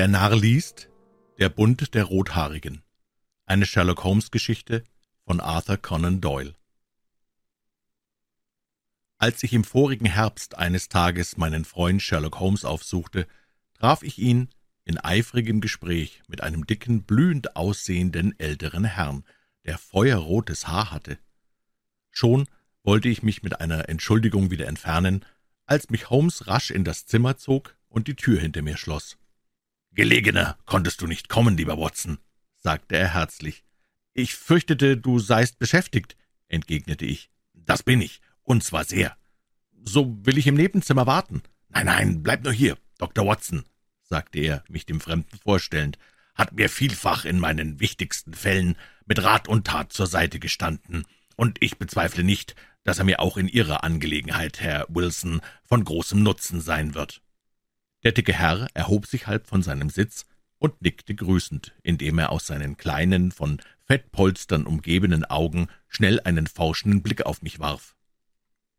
Der Narr liest Der Bund der Rothaarigen. Eine Sherlock Holmes Geschichte von Arthur Conan Doyle. Als ich im vorigen Herbst eines Tages meinen Freund Sherlock Holmes aufsuchte, traf ich ihn in eifrigem Gespräch mit einem dicken, blühend aussehenden älteren Herrn, der feuerrotes Haar hatte. Schon wollte ich mich mit einer Entschuldigung wieder entfernen, als mich Holmes rasch in das Zimmer zog und die Tür hinter mir schloss. »Gelegener konntest du nicht kommen, lieber Watson«, sagte er herzlich. »Ich fürchtete, du seist beschäftigt«, entgegnete ich. »Das bin ich, und zwar sehr.« »So will ich im Nebenzimmer warten.« »Nein, nein, bleib nur hier, Dr. Watson«, sagte er, mich dem Fremden vorstellend, »hat mir vielfach in meinen wichtigsten Fällen mit Rat und Tat zur Seite gestanden, und ich bezweifle nicht, dass er mir auch in Ihrer Angelegenheit, Herr Wilson, von großem Nutzen sein wird.« Der dicke Herr erhob sich halb von seinem Sitz und nickte grüßend, indem er aus seinen kleinen, von Fettpolstern umgebenen Augen schnell einen forschenden Blick auf mich warf.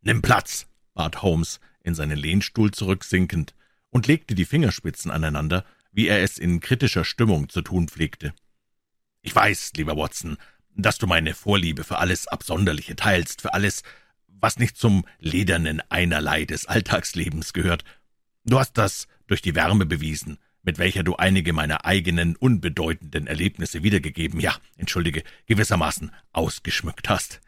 »Nimm Platz«, bat Holmes, in seinen Lehnstuhl zurücksinkend, und legte die Fingerspitzen aneinander, wie er es in kritischer Stimmung zu tun pflegte. »Ich weiß, lieber Watson, dass du meine Vorliebe für alles Absonderliche teilst, für alles, was nicht zum ledernen Einerlei des Alltagslebens gehört. Du hast das durch die Wärme bewiesen, mit welcher du einige meiner eigenen unbedeutenden Erlebnisse wiedergegeben, ja, entschuldige, gewissermaßen ausgeschmückt hast.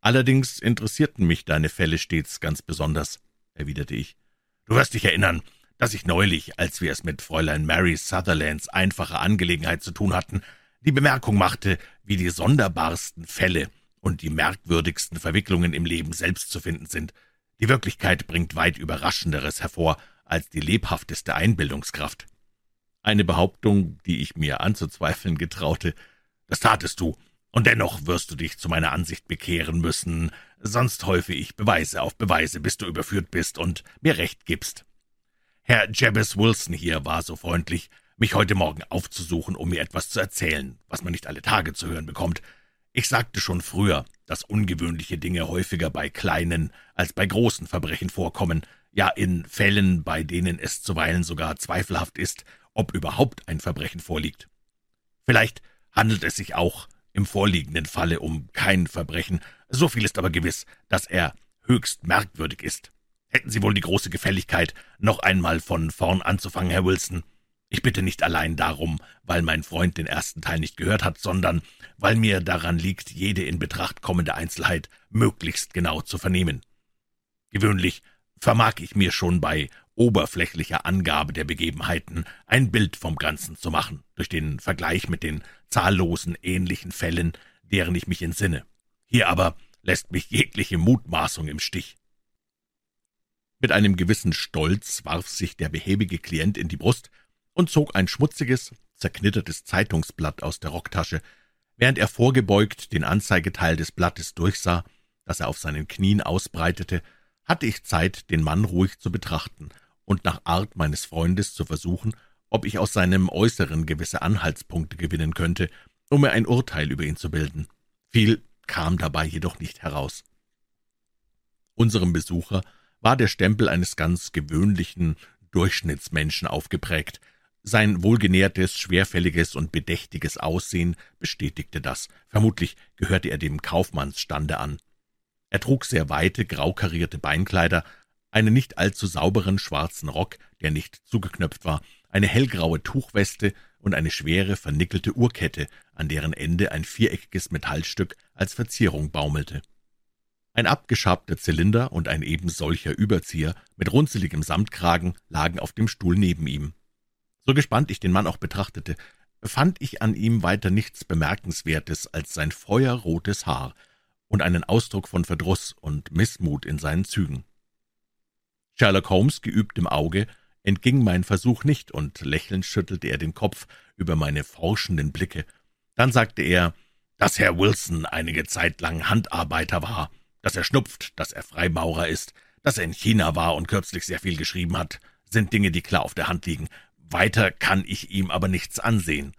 Allerdings interessierten mich deine Fälle stets ganz besonders, erwiderte ich. Du wirst dich erinnern, dass ich neulich, als wir es mit Fräulein Mary Sutherlands einfacher Angelegenheit zu tun hatten, die Bemerkung machte, wie die sonderbarsten Fälle und die merkwürdigsten Verwicklungen im Leben selbst zu finden sind. Die Wirklichkeit bringt weit Überraschenderes hervor als die lebhafteste Einbildungskraft. Eine Behauptung, die ich mir anzuzweifeln getraute. Das tatest du, und dennoch wirst du dich zu meiner Ansicht bekehren müssen, sonst häufe ich Beweise auf Beweise, bis du überführt bist und mir Recht gibst. Herr Jabez Wilson hier war so freundlich, mich heute Morgen aufzusuchen, um mir etwas zu erzählen, was man nicht alle Tage zu hören bekommt. Ich sagte schon früher, dass ungewöhnliche Dinge häufiger bei kleinen als bei großen Verbrechen vorkommen, ja in Fällen, bei denen es zuweilen sogar zweifelhaft ist, ob überhaupt ein Verbrechen vorliegt. Vielleicht handelt es sich auch im vorliegenden Falle um kein Verbrechen, so viel ist aber gewiss, dass er höchst merkwürdig ist. Hätten Sie wohl die große Gefälligkeit, noch einmal von vorn anzufangen, Herr Wilson? Ich bitte nicht allein darum, weil mein Freund den ersten Teil nicht gehört hat, sondern weil mir daran liegt, jede in Betracht kommende Einzelheit möglichst genau zu vernehmen. Gewöhnlich vermag ich mir schon bei oberflächlicher Angabe der Begebenheiten ein Bild vom Ganzen zu machen, durch den Vergleich mit den zahllosen ähnlichen Fällen, deren ich mich entsinne. Hier aber lässt mich jegliche Mutmaßung im Stich. Mit einem gewissen Stolz warf sich der behäbige Klient in die Brust und zog ein schmutziges, zerknittertes Zeitungsblatt aus der Rocktasche, während er vorgebeugt den Anzeigeteil des Blattes durchsah, das er auf seinen Knien ausbreitete, hatte ich Zeit, den Mann ruhig zu betrachten und nach Art meines Freundes zu versuchen, ob ich aus seinem Äußeren gewisse Anhaltspunkte gewinnen könnte, um mir ein Urteil über ihn zu bilden. Viel kam dabei jedoch nicht heraus. Unserem Besucher war der Stempel eines ganz gewöhnlichen Durchschnittsmenschen aufgeprägt, sein wohlgenährtes, schwerfälliges und bedächtiges Aussehen bestätigte das. Vermutlich gehörte er dem Kaufmannsstande an. Er trug sehr weite, graukarierte Beinkleider, einen nicht allzu sauberen schwarzen Rock, der nicht zugeknöpft war, eine hellgraue Tuchweste und eine schwere, vernickelte Uhrkette, an deren Ende ein viereckiges Metallstück als Verzierung baumelte. Ein abgeschabter Zylinder und ein ebensolcher Überzieher mit runzeligem Samtkragen lagen auf dem Stuhl neben ihm. So gespannt ich den Mann auch betrachtete, fand ich an ihm weiter nichts Bemerkenswertes als sein feuerrotes Haar und einen Ausdruck von Verdruss und Missmut in seinen Zügen. Sherlock Holmes, geübt im Auge, entging mein Versuch nicht, und lächelnd schüttelte er den Kopf über meine forschenden Blicke. Dann sagte er, dass Herr Wilson einige Zeit lang Handarbeiter war, dass er schnupft, dass er Freimaurer ist, dass er in China war und kürzlich sehr viel geschrieben hat, sind Dinge, die klar auf der Hand liegen. Weiter kann ich ihm aber nichts ansehen.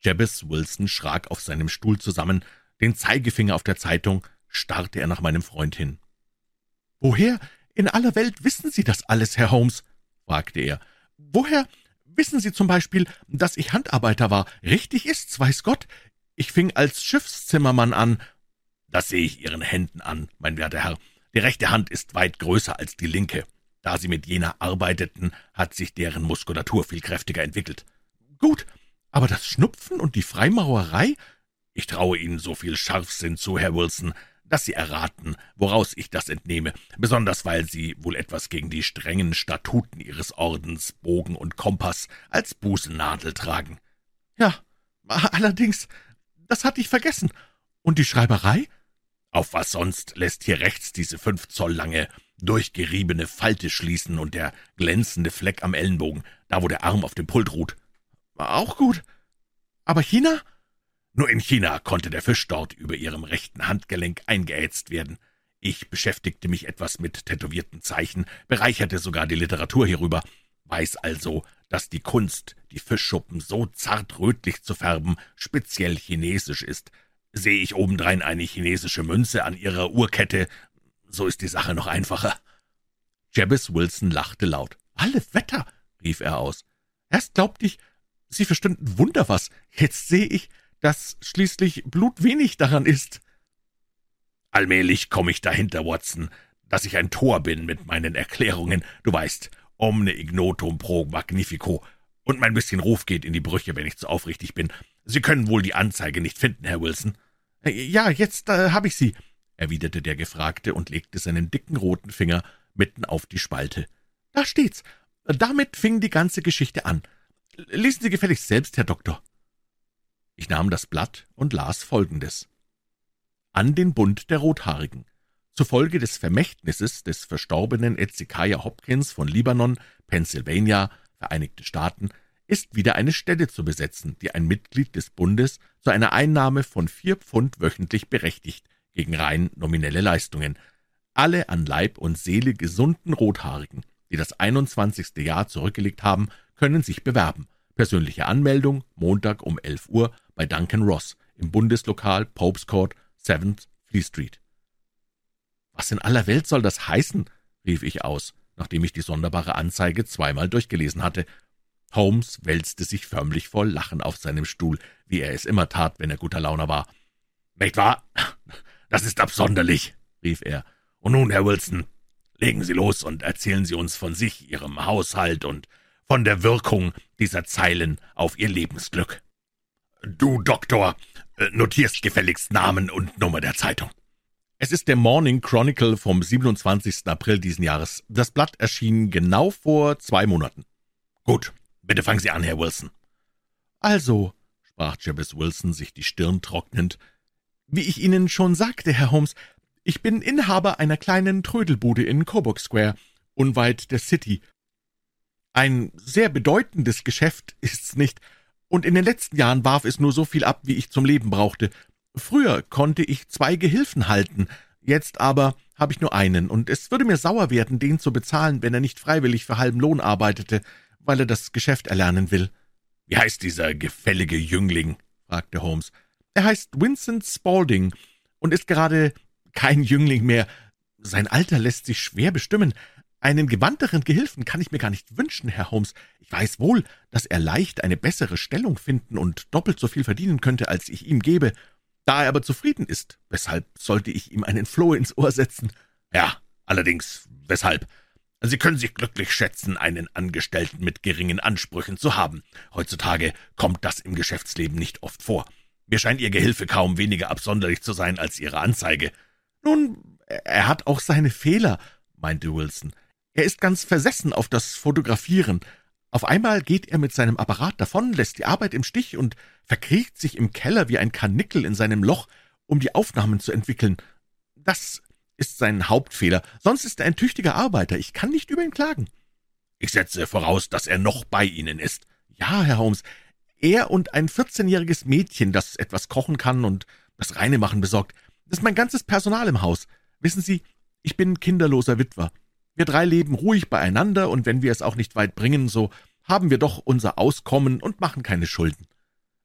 Jabez Wilson schrak auf seinem Stuhl zusammen, den Zeigefinger auf der Zeitung, starrte er nach meinem Freund hin. »Woher in aller Welt wissen Sie das alles, Herr Holmes?« fragte er. »Woher Wissen Sie zum Beispiel, dass ich Handarbeiter war? Richtig ist's, weiß Gott. Ich fing als Schiffszimmermann an. Das sehe ich Ihren Händen an, mein werter Herr. Die rechte Hand ist weit größer als die linke. Da Sie mit jener arbeiteten, hat sich deren Muskulatur viel kräftiger entwickelt. Gut, aber das Schnupfen und die Freimaurerei? Ich traue Ihnen so viel Scharfsinn zu, Herr Wilson, dass Sie erraten, woraus ich das entnehme, besonders weil Sie wohl etwas gegen die strengen Statuten Ihres Ordens, Bogen und Kompass als Bußennadel tragen. Ja, allerdings, das hatte ich vergessen. Und die Schreiberei? Auf was sonst lässt hier rechts diese fünf Zoll lange, durchgeriebene Falte schließen und der glänzende Fleck am Ellenbogen, da wo der Arm auf dem Pult ruht. Auch gut. Aber China? Nur in China konnte der Fisch dort über ihrem rechten Handgelenk eingeätzt werden. Ich beschäftigte mich etwas mit tätowierten Zeichen, bereicherte sogar die Literatur hierüber, weiß also, dass die Kunst, die Fischschuppen so zart rötlich zu färben, speziell chinesisch ist. Sehe ich obendrein eine chinesische Münze an ihrer Uhrkette, so ist die Sache noch einfacher. Jabez Wilson lachte laut. »Alle Wetter«, rief er aus. »Erst glaubte ich, Sie verstünden Wunder was. Jetzt sehe ich, dass schließlich Blut wenig daran ist. Allmählich komme ich dahinter, Watson, dass ich ein Tor bin mit meinen Erklärungen. Du weißt, omne ignotum pro magnifico. Und mein bisschen Ruf geht in die Brüche, wenn ich zu aufrichtig bin. Sie können wohl die Anzeige nicht finden, Herr Wilson. Ja, jetzt äh, habe ich sie, erwiderte der Gefragte und legte seinen dicken roten Finger mitten auf die Spalte. Da steht's. Damit fing die ganze Geschichte an. Lesen Sie gefälligst selbst, Herr Doktor. Ich nahm das Blatt und las Folgendes. An den Bund der Rothaarigen. Zufolge des Vermächtnisses des verstorbenen Ezekiah Hopkins von Libanon, Pennsylvania, Vereinigte Staaten, ist wieder eine Stelle zu besetzen, die ein Mitglied des Bundes zu einer Einnahme von vier Pfund wöchentlich berechtigt, gegen rein nominelle Leistungen. Alle an Leib und Seele gesunden Rothaarigen, die das 21. Jahr zurückgelegt haben, können sich bewerben. Persönliche Anmeldung Montag um 11 Uhr bei Duncan Ross im Bundeslokal Popes Court, 7th Fleet Street. Was in aller Welt soll das heißen? rief ich aus, nachdem ich die sonderbare Anzeige zweimal durchgelesen hatte. Holmes wälzte sich förmlich vor Lachen auf seinem Stuhl, wie er es immer tat, wenn er guter Laune war. Nicht wahr? Das ist absonderlich, rief er. Und nun, Herr Wilson, legen Sie los und erzählen Sie uns von sich, Ihrem Haushalt und von der Wirkung dieser Zeilen auf Ihr Lebensglück. Du, Doktor, notierst gefälligst Namen und Nummer der Zeitung. Es ist der Morning Chronicle vom 27. April diesen Jahres. Das Blatt erschien genau vor zwei Monaten. Gut, bitte fangen Sie an, Herr Wilson. Also, sprach Jabez Wilson, sich die Stirn trocknend, wie ich Ihnen schon sagte, Herr Holmes, ich bin Inhaber einer kleinen Trödelbude in Coburg Square, unweit der City, ein sehr bedeutendes Geschäft ist's nicht, und in den letzten Jahren warf es nur so viel ab, wie ich zum Leben brauchte. Früher konnte ich zwei Gehilfen halten, jetzt aber habe ich nur einen, und es würde mir sauer werden, den zu bezahlen, wenn er nicht freiwillig für halben Lohn arbeitete, weil er das Geschäft erlernen will. Wie heißt dieser gefällige Jüngling? fragte Holmes. Er heißt Vincent Spaulding und ist gerade kein Jüngling mehr. Sein Alter lässt sich schwer bestimmen. Einen gewandteren Gehilfen kann ich mir gar nicht wünschen, Herr Holmes. Ich weiß wohl, dass er leicht eine bessere Stellung finden und doppelt so viel verdienen könnte, als ich ihm gebe. Da er aber zufrieden ist, weshalb sollte ich ihm einen Floh ins Ohr setzen? Ja, allerdings, weshalb? Sie können sich glücklich schätzen, einen Angestellten mit geringen Ansprüchen zu haben. Heutzutage kommt das im Geschäftsleben nicht oft vor. Mir scheint Ihr Gehilfe kaum weniger absonderlich zu sein als Ihre Anzeige. Nun, er hat auch seine Fehler, meinte Wilson. Er ist ganz versessen auf das Fotografieren. Auf einmal geht er mit seinem Apparat davon, lässt die Arbeit im Stich und verkriecht sich im Keller wie ein Karnickel in seinem Loch, um die Aufnahmen zu entwickeln. Das ist sein Hauptfehler. Sonst ist er ein tüchtiger Arbeiter. Ich kann nicht über ihn klagen. Ich setze voraus, dass er noch bei Ihnen ist. Ja, Herr Holmes. Er und ein vierzehnjähriges Mädchen, das etwas kochen kann und das Reinemachen besorgt. Das ist mein ganzes Personal im Haus. Wissen Sie, ich bin kinderloser Witwer. Wir drei leben ruhig beieinander, und wenn wir es auch nicht weit bringen, so haben wir doch unser Auskommen und machen keine Schulden.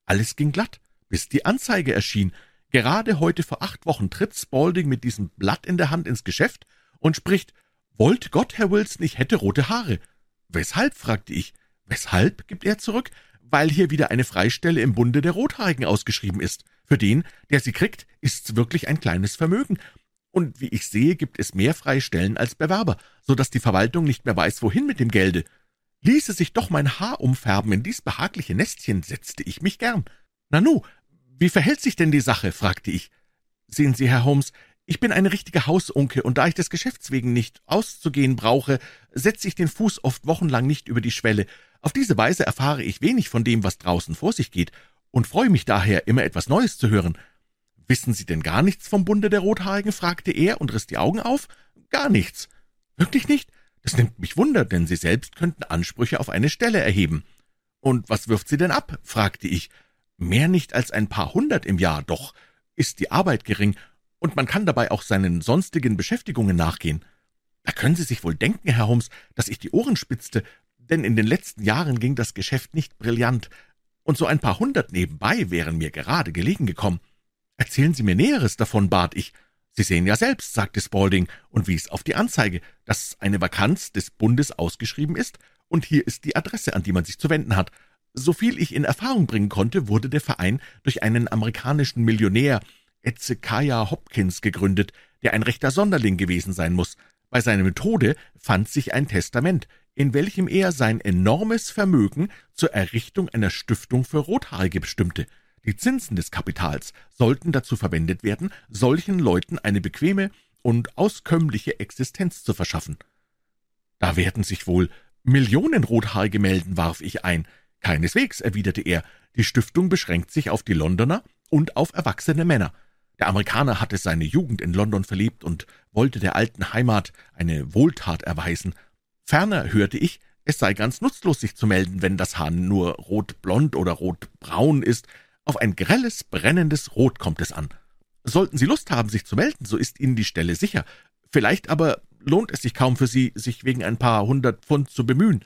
Alles ging glatt, bis die Anzeige erschien. Gerade heute vor acht Wochen tritt Spaulding mit diesem Blatt in der Hand ins Geschäft und spricht, »Wollt Gott, Herr Wilson, ich hätte rote Haare.« »Weshalb?« fragte ich. Weshalb gibt er zurück? Weil hier wieder eine Freistelle im Bunde der Rothaarigen ausgeschrieben ist. Für den, der sie kriegt, ist's wirklich ein kleines Vermögen. Und wie ich sehe, gibt es mehr Freistellen als Bewerber, so dass die Verwaltung nicht mehr weiß, wohin mit dem Gelde. Ließe sich doch mein Haar umfärben in dies behagliche Nestchen, setzte ich mich gern. Nanu, wie verhält sich denn die Sache? fragte ich. Sehen Sie, Herr Holmes, ich bin eine richtige Hausunke, und da ich des Geschäfts wegen nicht auszugehen brauche, setze ich den Fuß oft wochenlang nicht über die Schwelle. Auf diese Weise erfahre ich wenig von dem, was draußen vor sich geht, und freue mich daher, immer etwas Neues zu hören. Wissen Sie denn gar nichts vom Bunde der Rothaarigen? fragte er und riss die Augen auf. Gar nichts. Wirklich nicht? Das nimmt mich Wunder, denn Sie selbst könnten Ansprüche auf eine Stelle erheben. Und was wirft sie denn ab? fragte ich. Mehr nicht als ein paar hundert im Jahr, doch ist die Arbeit gering, und man kann dabei auch seinen sonstigen Beschäftigungen nachgehen. Da können Sie sich wohl denken, Herr Holmes, dass ich die Ohren spitzte, denn in den letzten Jahren ging das Geschäft nicht brillant, und so ein paar hundert nebenbei wären mir gerade gelegen gekommen. Erzählen Sie mir Näheres davon, bat ich. Sie sehen ja selbst, sagte Spaulding und wies auf die Anzeige, dass eine Vakanz des Bundes ausgeschrieben ist, und hier ist die Adresse, an die man sich zu wenden hat. Soviel ich in Erfahrung bringen konnte, wurde der Verein durch einen amerikanischen Millionär, Ezekiah Hopkins, gegründet, der ein rechter Sonderling gewesen sein muss. Bei seinem Tode fand sich ein Testament, in welchem er sein enormes Vermögen zur Errichtung einer Stiftung für Rothaarige bestimmte. Die Zinsen des Kapitals sollten dazu verwendet werden, solchen Leuten eine bequeme und auskömmliche Existenz zu verschaffen. Da werden sich wohl Millionen Rothaarige melden, warf ich ein. Keineswegs, erwiderte er, die Stiftung beschränkt sich auf die Londoner und auf erwachsene Männer. Der Amerikaner hatte seine Jugend in London verlebt und wollte der alten Heimat eine Wohltat erweisen. Ferner hörte ich, es sei ganz nutzlos, sich zu melden, wenn das Haar nur rotblond oder rotbraun ist. Auf ein grelles, brennendes Rot kommt es an. Sollten Sie Lust haben, sich zu melden, so ist Ihnen die Stelle sicher. Vielleicht aber lohnt es sich kaum für Sie, sich wegen ein paar hundert Pfund zu bemühen.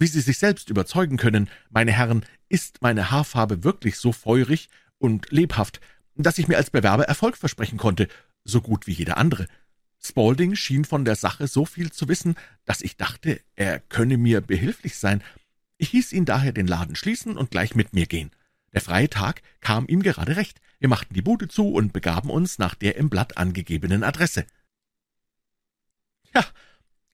Wie Sie sich selbst überzeugen können, meine Herren, ist meine Haarfarbe wirklich so feurig und lebhaft, dass ich mir als Bewerber Erfolg versprechen konnte, so gut wie jeder andere. Spaulding schien von der Sache so viel zu wissen, dass ich dachte, er könne mir behilflich sein. Ich hieß ihn daher den Laden schließen und gleich mit mir gehen. Der freie Tag kam ihm gerade recht. Wir machten die Bude zu und begaben uns nach der im Blatt angegebenen Adresse. Ja,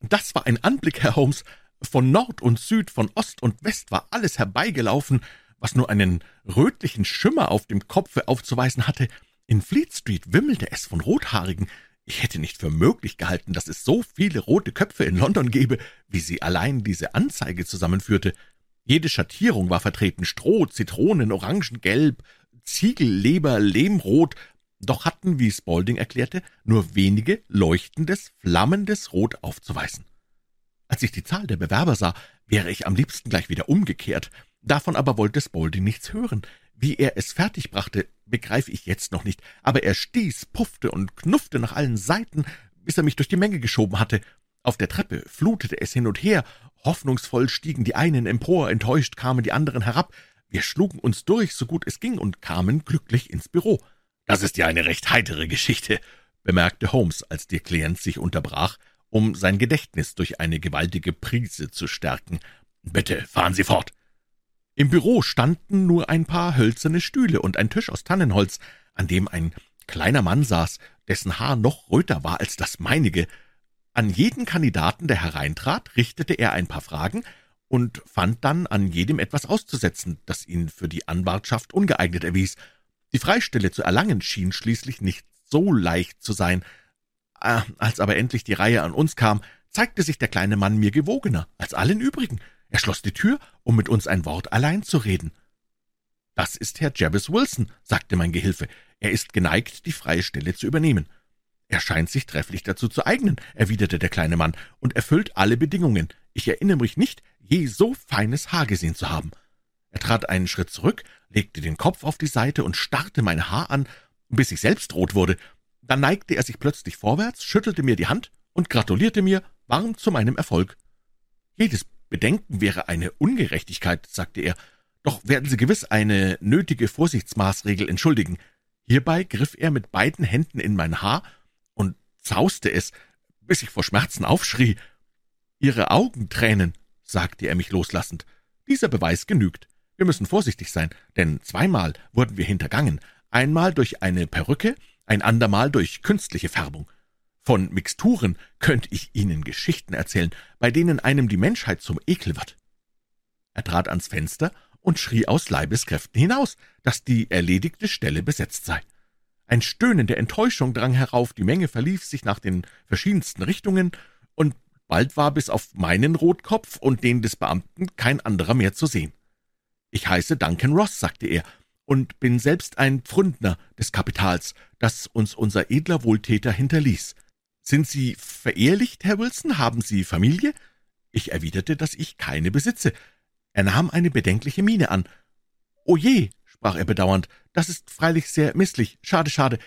das war ein Anblick, Herr Holmes. Von Nord und Süd, von Ost und West war alles herbeigelaufen, was nur einen rötlichen Schimmer auf dem Kopfe aufzuweisen hatte. In Fleet Street wimmelte es von Rothaarigen. Ich hätte nicht für möglich gehalten, dass es so viele rote Köpfe in London gäbe, wie sie allein diese Anzeige zusammenführte. Jede Schattierung war vertreten, Stroh, Zitronen, Orangengelb, Ziegelleber, Lehmrot, doch hatten, wie Spaulding erklärte, nur wenige leuchtendes, flammendes Rot aufzuweisen. Als ich die Zahl der Bewerber sah, wäre ich am liebsten gleich wieder umgekehrt. Davon aber wollte Spaulding nichts hören. Wie er es fertigbrachte, begreife ich jetzt noch nicht, aber er stieß, puffte und knuffte nach allen Seiten, bis er mich durch die Menge geschoben hatte. Auf der Treppe flutete es hin und her, hoffnungsvoll stiegen die einen empor, enttäuscht kamen die anderen herab. Wir schlugen uns durch, so gut es ging, und kamen glücklich ins Büro. Das ist ja eine recht heitere Geschichte, bemerkte Holmes, als der Klient sich unterbrach um sein Gedächtnis durch eine gewaltige Prise zu stärken. Bitte, fahren Sie fort. Im Büro standen nur ein paar hölzerne Stühle und ein Tisch aus Tannenholz, an dem ein kleiner Mann saß, dessen Haar noch röter war als das meinige. An jeden Kandidaten, der hereintrat, richtete er ein paar Fragen und fand dann an jedem etwas auszusetzen, das ihn für die Anwartschaft ungeeignet erwies. Die Freistelle zu erlangen schien schließlich nicht so leicht zu sein, als aber endlich die Reihe an uns kam, zeigte sich der kleine Mann mir gewogener als allen übrigen. Er schloss die Tür, um mit uns ein Wort allein zu reden. Das ist Herr Jabez Wilson, sagte mein Gehilfe. Er ist geneigt, die freie Stelle zu übernehmen. Er scheint sich trefflich dazu zu eignen, erwiderte der kleine Mann, und erfüllt alle Bedingungen. Ich erinnere mich nicht, je so feines Haar gesehen zu haben. Er trat einen Schritt zurück, legte den Kopf auf die Seite und starrte mein Haar an, bis ich selbst rot wurde. Dann neigte er sich plötzlich vorwärts, schüttelte mir die Hand und gratulierte mir warm zu meinem Erfolg. Jedes Bedenken wäre eine Ungerechtigkeit, sagte er, doch werden Sie gewiss eine nötige Vorsichtsmaßregel entschuldigen. Hierbei griff er mit beiden Händen in mein Haar und zauste es, bis ich vor Schmerzen aufschrie. Ihre Augentränen, sagte er mich loslassend. »Dieser Beweis genügt. Wir müssen vorsichtig sein, denn zweimal wurden wir hintergangen, einmal durch eine Perücke, ein andermal durch künstliche Färbung. Von Mixturen könnte ich Ihnen Geschichten erzählen, bei denen einem die Menschheit zum Ekel wird.« Er trat ans Fenster und schrie aus Leibeskräften hinaus, dass die erledigte Stelle besetzt sei. Ein Stöhnen der Enttäuschung drang herauf, die Menge verlief sich nach den verschiedensten Richtungen, und bald war bis auf meinen Rotkopf und den des Beamten kein anderer mehr zu sehen. »Ich heiße Duncan Ross«, sagte er, »und bin selbst ein Pfründner des Kapitals, das uns unser edler Wohltäter hinterließ. Sind Sie verehelicht, Herr Wilson? Haben Sie Familie?« Ich erwiderte, dass ich keine besitze. Er nahm eine bedenkliche Miene an. »O je«, sprach er bedauernd, »das ist freilich sehr misslich. Schade, schade.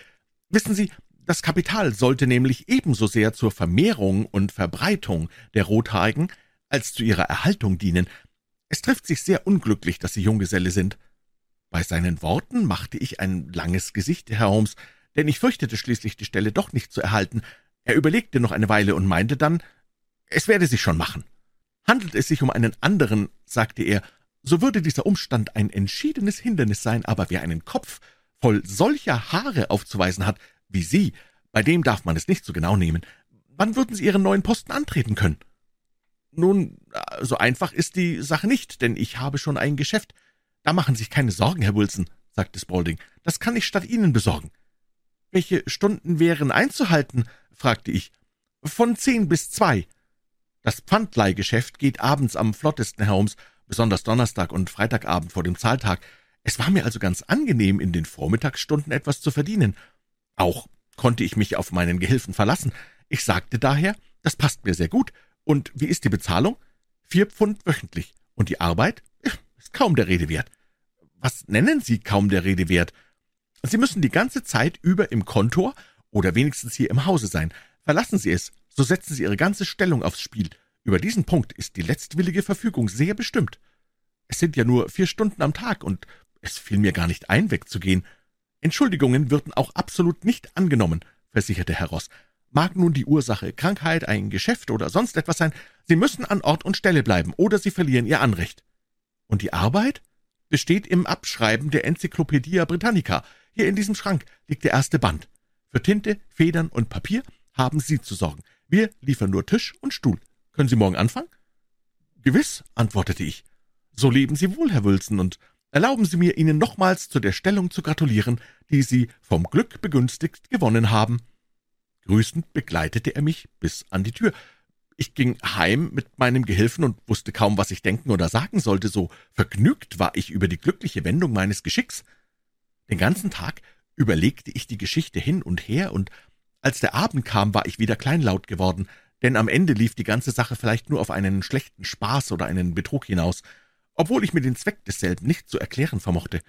Wissen Sie, das Kapital sollte nämlich ebenso sehr zur Vermehrung und Verbreitung der Rothaarigen als zu ihrer Erhaltung dienen. Es trifft sich sehr unglücklich, dass Sie Junggeselle sind.« Bei seinen Worten machte ich ein langes Gesicht, Herr Holmes, denn ich fürchtete schließlich, die Stelle doch nicht zu erhalten. Er überlegte noch eine Weile und meinte dann, es werde sich schon machen. Handelt es sich um einen anderen, sagte er, so würde dieser Umstand ein entschiedenes Hindernis sein, aber wer einen Kopf voll solcher Haare aufzuweisen hat, wie Sie, bei dem darf man es nicht so genau nehmen. Wann würden Sie Ihren neuen Posten antreten können? Nun, so einfach ist die Sache nicht, denn ich habe schon ein Geschäft. Da machen Sie sich keine Sorgen, Herr Wilson, sagte Spaulding. Das kann ich statt Ihnen besorgen. Welche Stunden wären einzuhalten? fragte ich. Von zehn bis zwei. Das Pfandleihgeschäft geht abends am flottesten, Herr Holmes, besonders Donnerstag und Freitagabend vor dem Zahltag. Es war mir also ganz angenehm, in den Vormittagsstunden etwas zu verdienen. Auch konnte ich mich auf meinen Gehilfen verlassen. Ich sagte daher, das passt mir sehr gut. Und wie ist die Bezahlung? Vier Pfund wöchentlich. Und die Arbeit? Ist kaum der Rede wert. Was nennen Sie kaum der Rede wert? Sie müssen die ganze Zeit über im Kontor oder wenigstens hier im Hause sein. Verlassen Sie es, so setzen Sie Ihre ganze Stellung aufs Spiel. Über diesen Punkt ist die letztwillige Verfügung sehr bestimmt. Es sind ja nur vier Stunden am Tag, und es fiel mir gar nicht ein, wegzugehen. Entschuldigungen würden auch absolut nicht angenommen, versicherte Herr Ross. Mag nun die Ursache Krankheit, ein Geschäft oder sonst etwas sein, Sie müssen an Ort und Stelle bleiben, oder Sie verlieren Ihr Anrecht. Und die Arbeit? Besteht im Abschreiben der Enzyklopädie Britannica. Hier in diesem Schrank liegt der erste Band. Für Tinte, Federn und Papier haben Sie zu sorgen. Wir liefern nur Tisch und Stuhl. Können Sie morgen anfangen? Gewiss, antwortete ich. So leben Sie wohl, Herr Wilson, und Erlauben Sie mir, Ihnen nochmals zu der Stellung zu gratulieren, die Sie vom Glück begünstigt gewonnen haben. Grüßend begleitete er mich bis an die Tür. Ich ging heim mit meinem Gehilfen und wusste kaum, was ich denken oder sagen sollte, so vergnügt war ich über die glückliche Wendung meines Geschicks. Den ganzen Tag überlegte ich die Geschichte hin und her, und als der Abend kam, war ich wieder kleinlaut geworden, denn am Ende lief die ganze Sache vielleicht nur auf einen schlechten Spaß oder einen Betrug hinaus obwohl ich mir den Zweck desselben nicht zu erklären vermochte.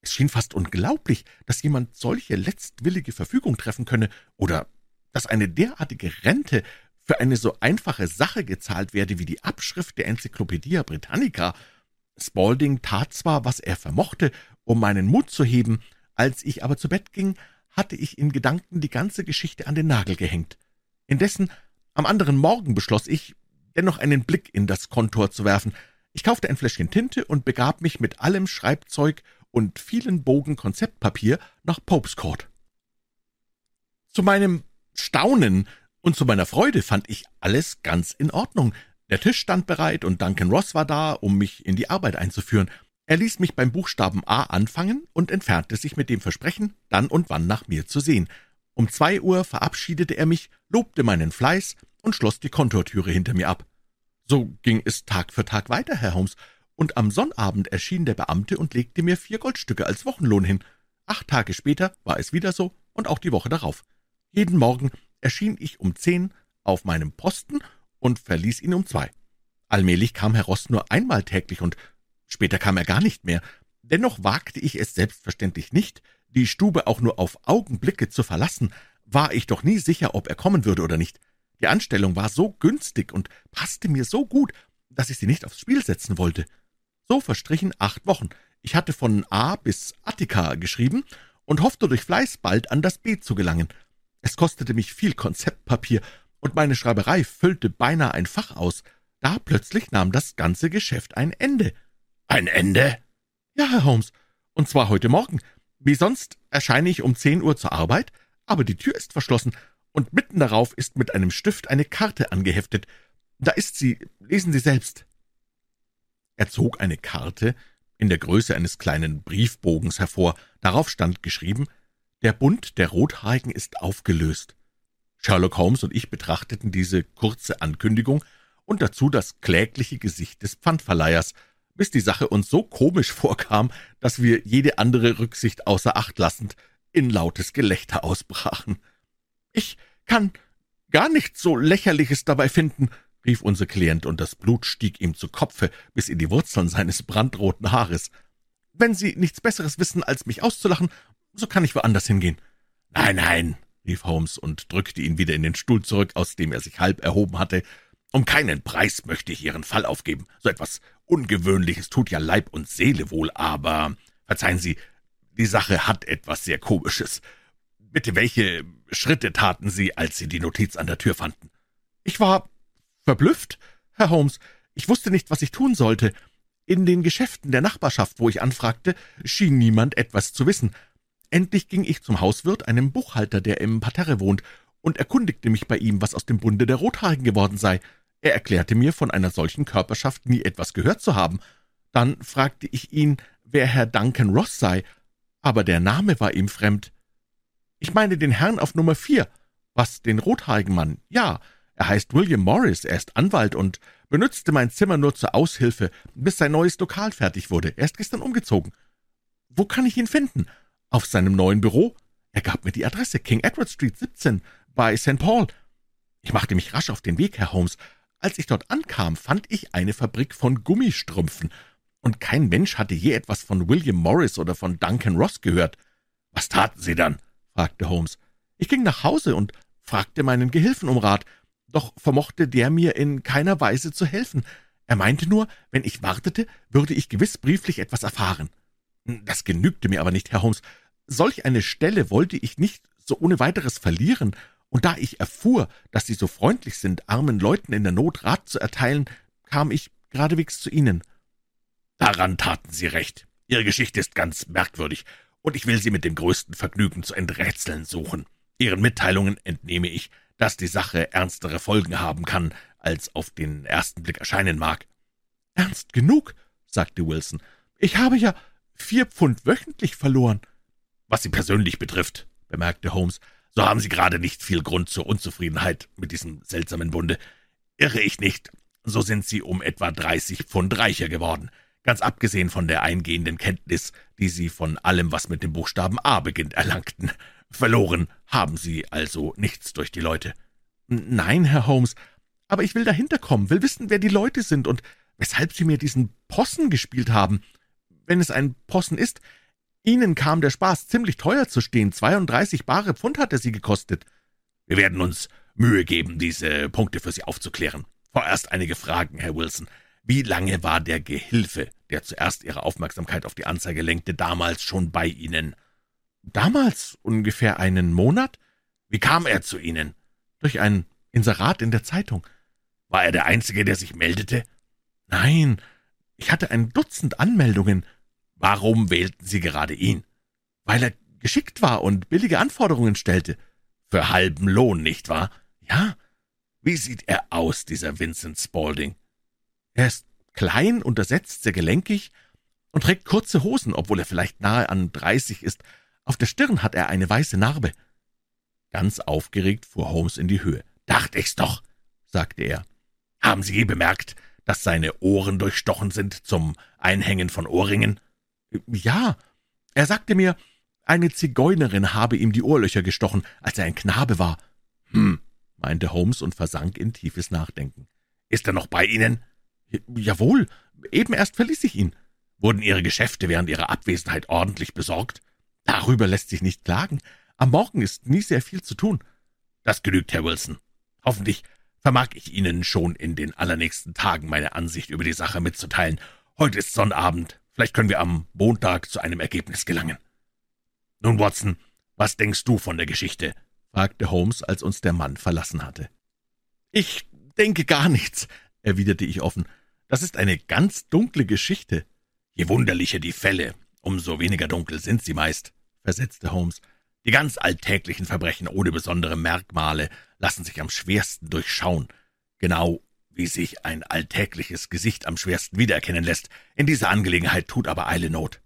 Es schien fast unglaublich, dass jemand solche letztwillige Verfügung treffen könne, oder dass eine derartige Rente für eine so einfache Sache gezahlt werde wie die Abschrift der Enzyklopädie Britannica. Spalding tat zwar, was er vermochte, um meinen Mut zu heben, als ich aber zu Bett ging, hatte ich in Gedanken die ganze Geschichte an den Nagel gehängt. Indessen, am anderen Morgen beschloss ich, dennoch einen Blick in das Kontor zu werfen, ich kaufte ein Fläschchen Tinte und begab mich mit allem Schreibzeug und vielen Bogen Konzeptpapier nach Popes Court. Zu meinem Staunen und zu meiner Freude fand ich alles ganz in Ordnung. Der Tisch stand bereit und Duncan Ross war da, um mich in die Arbeit einzuführen. Er ließ mich beim Buchstaben A anfangen und entfernte sich mit dem Versprechen, dann und wann nach mir zu sehen. Um zwei Uhr verabschiedete er mich, lobte meinen Fleiß und schloss die Kontortüre hinter mir ab. So ging es Tag für Tag weiter, Herr Holmes, und am Sonnabend erschien der Beamte und legte mir vier Goldstücke als Wochenlohn hin. Acht Tage später war es wieder so und auch die Woche darauf. Jeden Morgen erschien ich um zehn auf meinem Posten und verließ ihn um zwei. Allmählich kam Herr Ross nur einmal täglich und später kam er gar nicht mehr. Dennoch wagte ich es selbstverständlich nicht, die Stube auch nur auf Augenblicke zu verlassen, war ich doch nie sicher, ob er kommen würde oder nicht. Die Anstellung war so günstig und passte mir so gut, dass ich sie nicht aufs Spiel setzen wollte. So verstrichen acht Wochen. Ich hatte von A bis Attika geschrieben und hoffte durch Fleiß bald an das B zu gelangen. Es kostete mich viel Konzeptpapier, und meine Schreiberei füllte beinahe ein Fach aus. da plötzlich nahm das ganze Geschäft ein Ende. Ein Ende? Ja, Herr Holmes, und zwar heute Morgen. Wie sonst erscheine ich um zehn Uhr zur Arbeit, aber die Tür ist verschlossen, und mitten darauf ist mit einem Stift eine Karte angeheftet. Da ist sie, lesen Sie selbst. Er zog eine Karte in der Größe eines kleinen Briefbogens hervor. Darauf stand geschrieben, der Bund der Rothaarigen ist aufgelöst. Sherlock Holmes und ich betrachteten diese kurze Ankündigung und dazu das klägliche Gesicht des Pfandverleihers, bis die Sache uns so komisch vorkam, dass wir jede andere Rücksicht außer Acht lassend in lautes Gelächter ausbrachen. »Ich kann gar nichts so Lächerliches dabei finden«, rief unser Klient, und das Blut stieg ihm zu Kopfe bis in die Wurzeln seines brandroten Haares. »Wenn Sie nichts Besseres wissen, als mich auszulachen, so kann ich woanders hingehen.« »Nein, nein«, rief Holmes und drückte ihn wieder in den Stuhl zurück, aus dem er sich halb erhoben hatte. »Um keinen Preis möchte ich Ihren Fall aufgeben. So etwas Ungewöhnliches tut ja Leib und Seele wohl, aber verzeihen Sie, die Sache hat etwas sehr Komisches. Bitte, welche Schritte taten Sie, als Sie die Notiz an der Tür fanden?« »Ich war verblüfft, Herr Holmes. Ich wusste nicht, was ich tun sollte. In den Geschäften der Nachbarschaft, wo ich anfragte, schien niemand etwas zu wissen. Endlich ging ich zum Hauswirt, einem Buchhalter, der im Parterre wohnt, und erkundigte mich bei ihm, was aus dem Bunde der Rothaarigen geworden sei. Er erklärte mir, von einer solchen Körperschaft nie etwas gehört zu haben. Dann fragte ich ihn, wer Herr Duncan Ross sei, aber der Name war ihm fremd. Ich meine den Herrn auf Nummer vier. Was, den rothaarigen Mann? Ja, er heißt William Morris, er ist Anwalt und benützte mein Zimmer nur zur Aushilfe, bis sein neues Lokal fertig wurde. Er ist gestern umgezogen. Wo kann ich ihn finden? Auf seinem neuen Büro? Er gab mir die Adresse King Edward Street 17 bei St. Paul. Ich machte mich rasch auf den Weg, Herr Holmes. Als ich dort ankam, fand ich eine Fabrik von Gummistrümpfen, und kein Mensch hatte je etwas von William Morris oder von Duncan Ross gehört. Was taten Sie dann? fragte Holmes. Ich ging nach Hause und fragte meinen Gehilfen um Rat doch vermochte der mir in keiner Weise zu helfen. Er meinte nur, wenn ich wartete, würde ich gewiss brieflich etwas erfahren. Das genügte mir aber nicht, Herr Holmes. Solch eine Stelle wollte ich nicht so ohne weiteres verlieren, und da ich erfuhr, dass Sie so freundlich sind, armen Leuten in der Not Rat zu erteilen, kam ich geradewegs zu Ihnen. Daran taten Sie recht. Ihre Geschichte ist ganz merkwürdig, und ich will sie mit dem größten Vergnügen zu enträtseln suchen. Ihren Mitteilungen entnehme ich, dass die Sache ernstere Folgen haben kann, als auf den ersten Blick erscheinen mag. Ernst genug, sagte Wilson. Ich habe ja vier Pfund wöchentlich verloren. Was Sie persönlich betrifft, bemerkte Holmes, so haben Sie gerade nicht viel Grund zur Unzufriedenheit mit diesem seltsamen Bunde. Irre ich nicht, so sind Sie um etwa dreißig Pfund reicher geworden, ganz abgesehen von der eingehenden Kenntnis, die Sie von allem, was mit dem Buchstaben A beginnt, erlangten. Verloren haben Sie also nichts durch die Leute. Nein, Herr Holmes, aber ich will dahinter kommen, will wissen, wer die Leute sind und weshalb Sie mir diesen Possen gespielt haben. Wenn es ein Possen ist, Ihnen kam der Spaß ziemlich teuer zu stehen. 32 bare Pfund hat er Sie gekostet. Wir werden uns Mühe geben, diese Punkte für Sie aufzuklären. Vorerst einige Fragen, Herr Wilson. Wie lange war der Gehilfe, der zuerst Ihre Aufmerksamkeit auf die Anzeige lenkte, damals schon bei Ihnen? Damals ungefähr einen Monat. Wie kam er zu Ihnen? Durch ein Inserat in der Zeitung. War er der Einzige, der sich meldete? Nein, ich hatte ein Dutzend Anmeldungen. Warum wählten Sie gerade ihn? Weil er geschickt war und billige Anforderungen stellte. Für halben Lohn, nicht wahr? Ja. Wie sieht er aus, dieser Vincent Spaulding? Er ist klein, untersetzt, sehr gelenkig und trägt kurze Hosen, obwohl er vielleicht nahe an dreißig ist, auf der Stirn hat er eine weiße Narbe. Ganz aufgeregt fuhr Holmes in die Höhe. »Dacht ich's doch«, sagte er. »Haben Sie je bemerkt, dass seine Ohren durchstochen sind zum Einhängen von Ohrringen?« »Ja, er sagte mir, eine Zigeunerin habe ihm die Ohrlöcher gestochen, als er ein Knabe war.« »Hm«, meinte Holmes und versank in tiefes Nachdenken. »Ist er noch bei Ihnen?« »Jawohl, eben erst verließ ich ihn.« »Wurden Ihre Geschäfte während Ihrer Abwesenheit ordentlich besorgt?« Darüber lässt sich nicht klagen. Am Morgen ist nie sehr viel zu tun. Das genügt, Herr Wilson. Hoffentlich vermag ich Ihnen schon in den allernächsten Tagen meine Ansicht über die Sache mitzuteilen. Heute ist Sonnabend. Vielleicht können wir am Montag zu einem Ergebnis gelangen. Nun, Watson, was denkst du von der Geschichte? fragte Holmes, als uns der Mann verlassen hatte. Ich denke gar nichts. erwiderte ich offen. »Das ist eine ganz dunkle Geschichte.« »Je wunderlicher die Fälle, umso weniger dunkel sind sie meist«, versetzte Holmes. »Die ganz alltäglichen Verbrechen ohne besondere Merkmale lassen sich am schwersten durchschauen, genau wie sich ein alltägliches Gesicht am schwersten wiedererkennen lässt. In dieser Angelegenheit tut aber Eile Not.«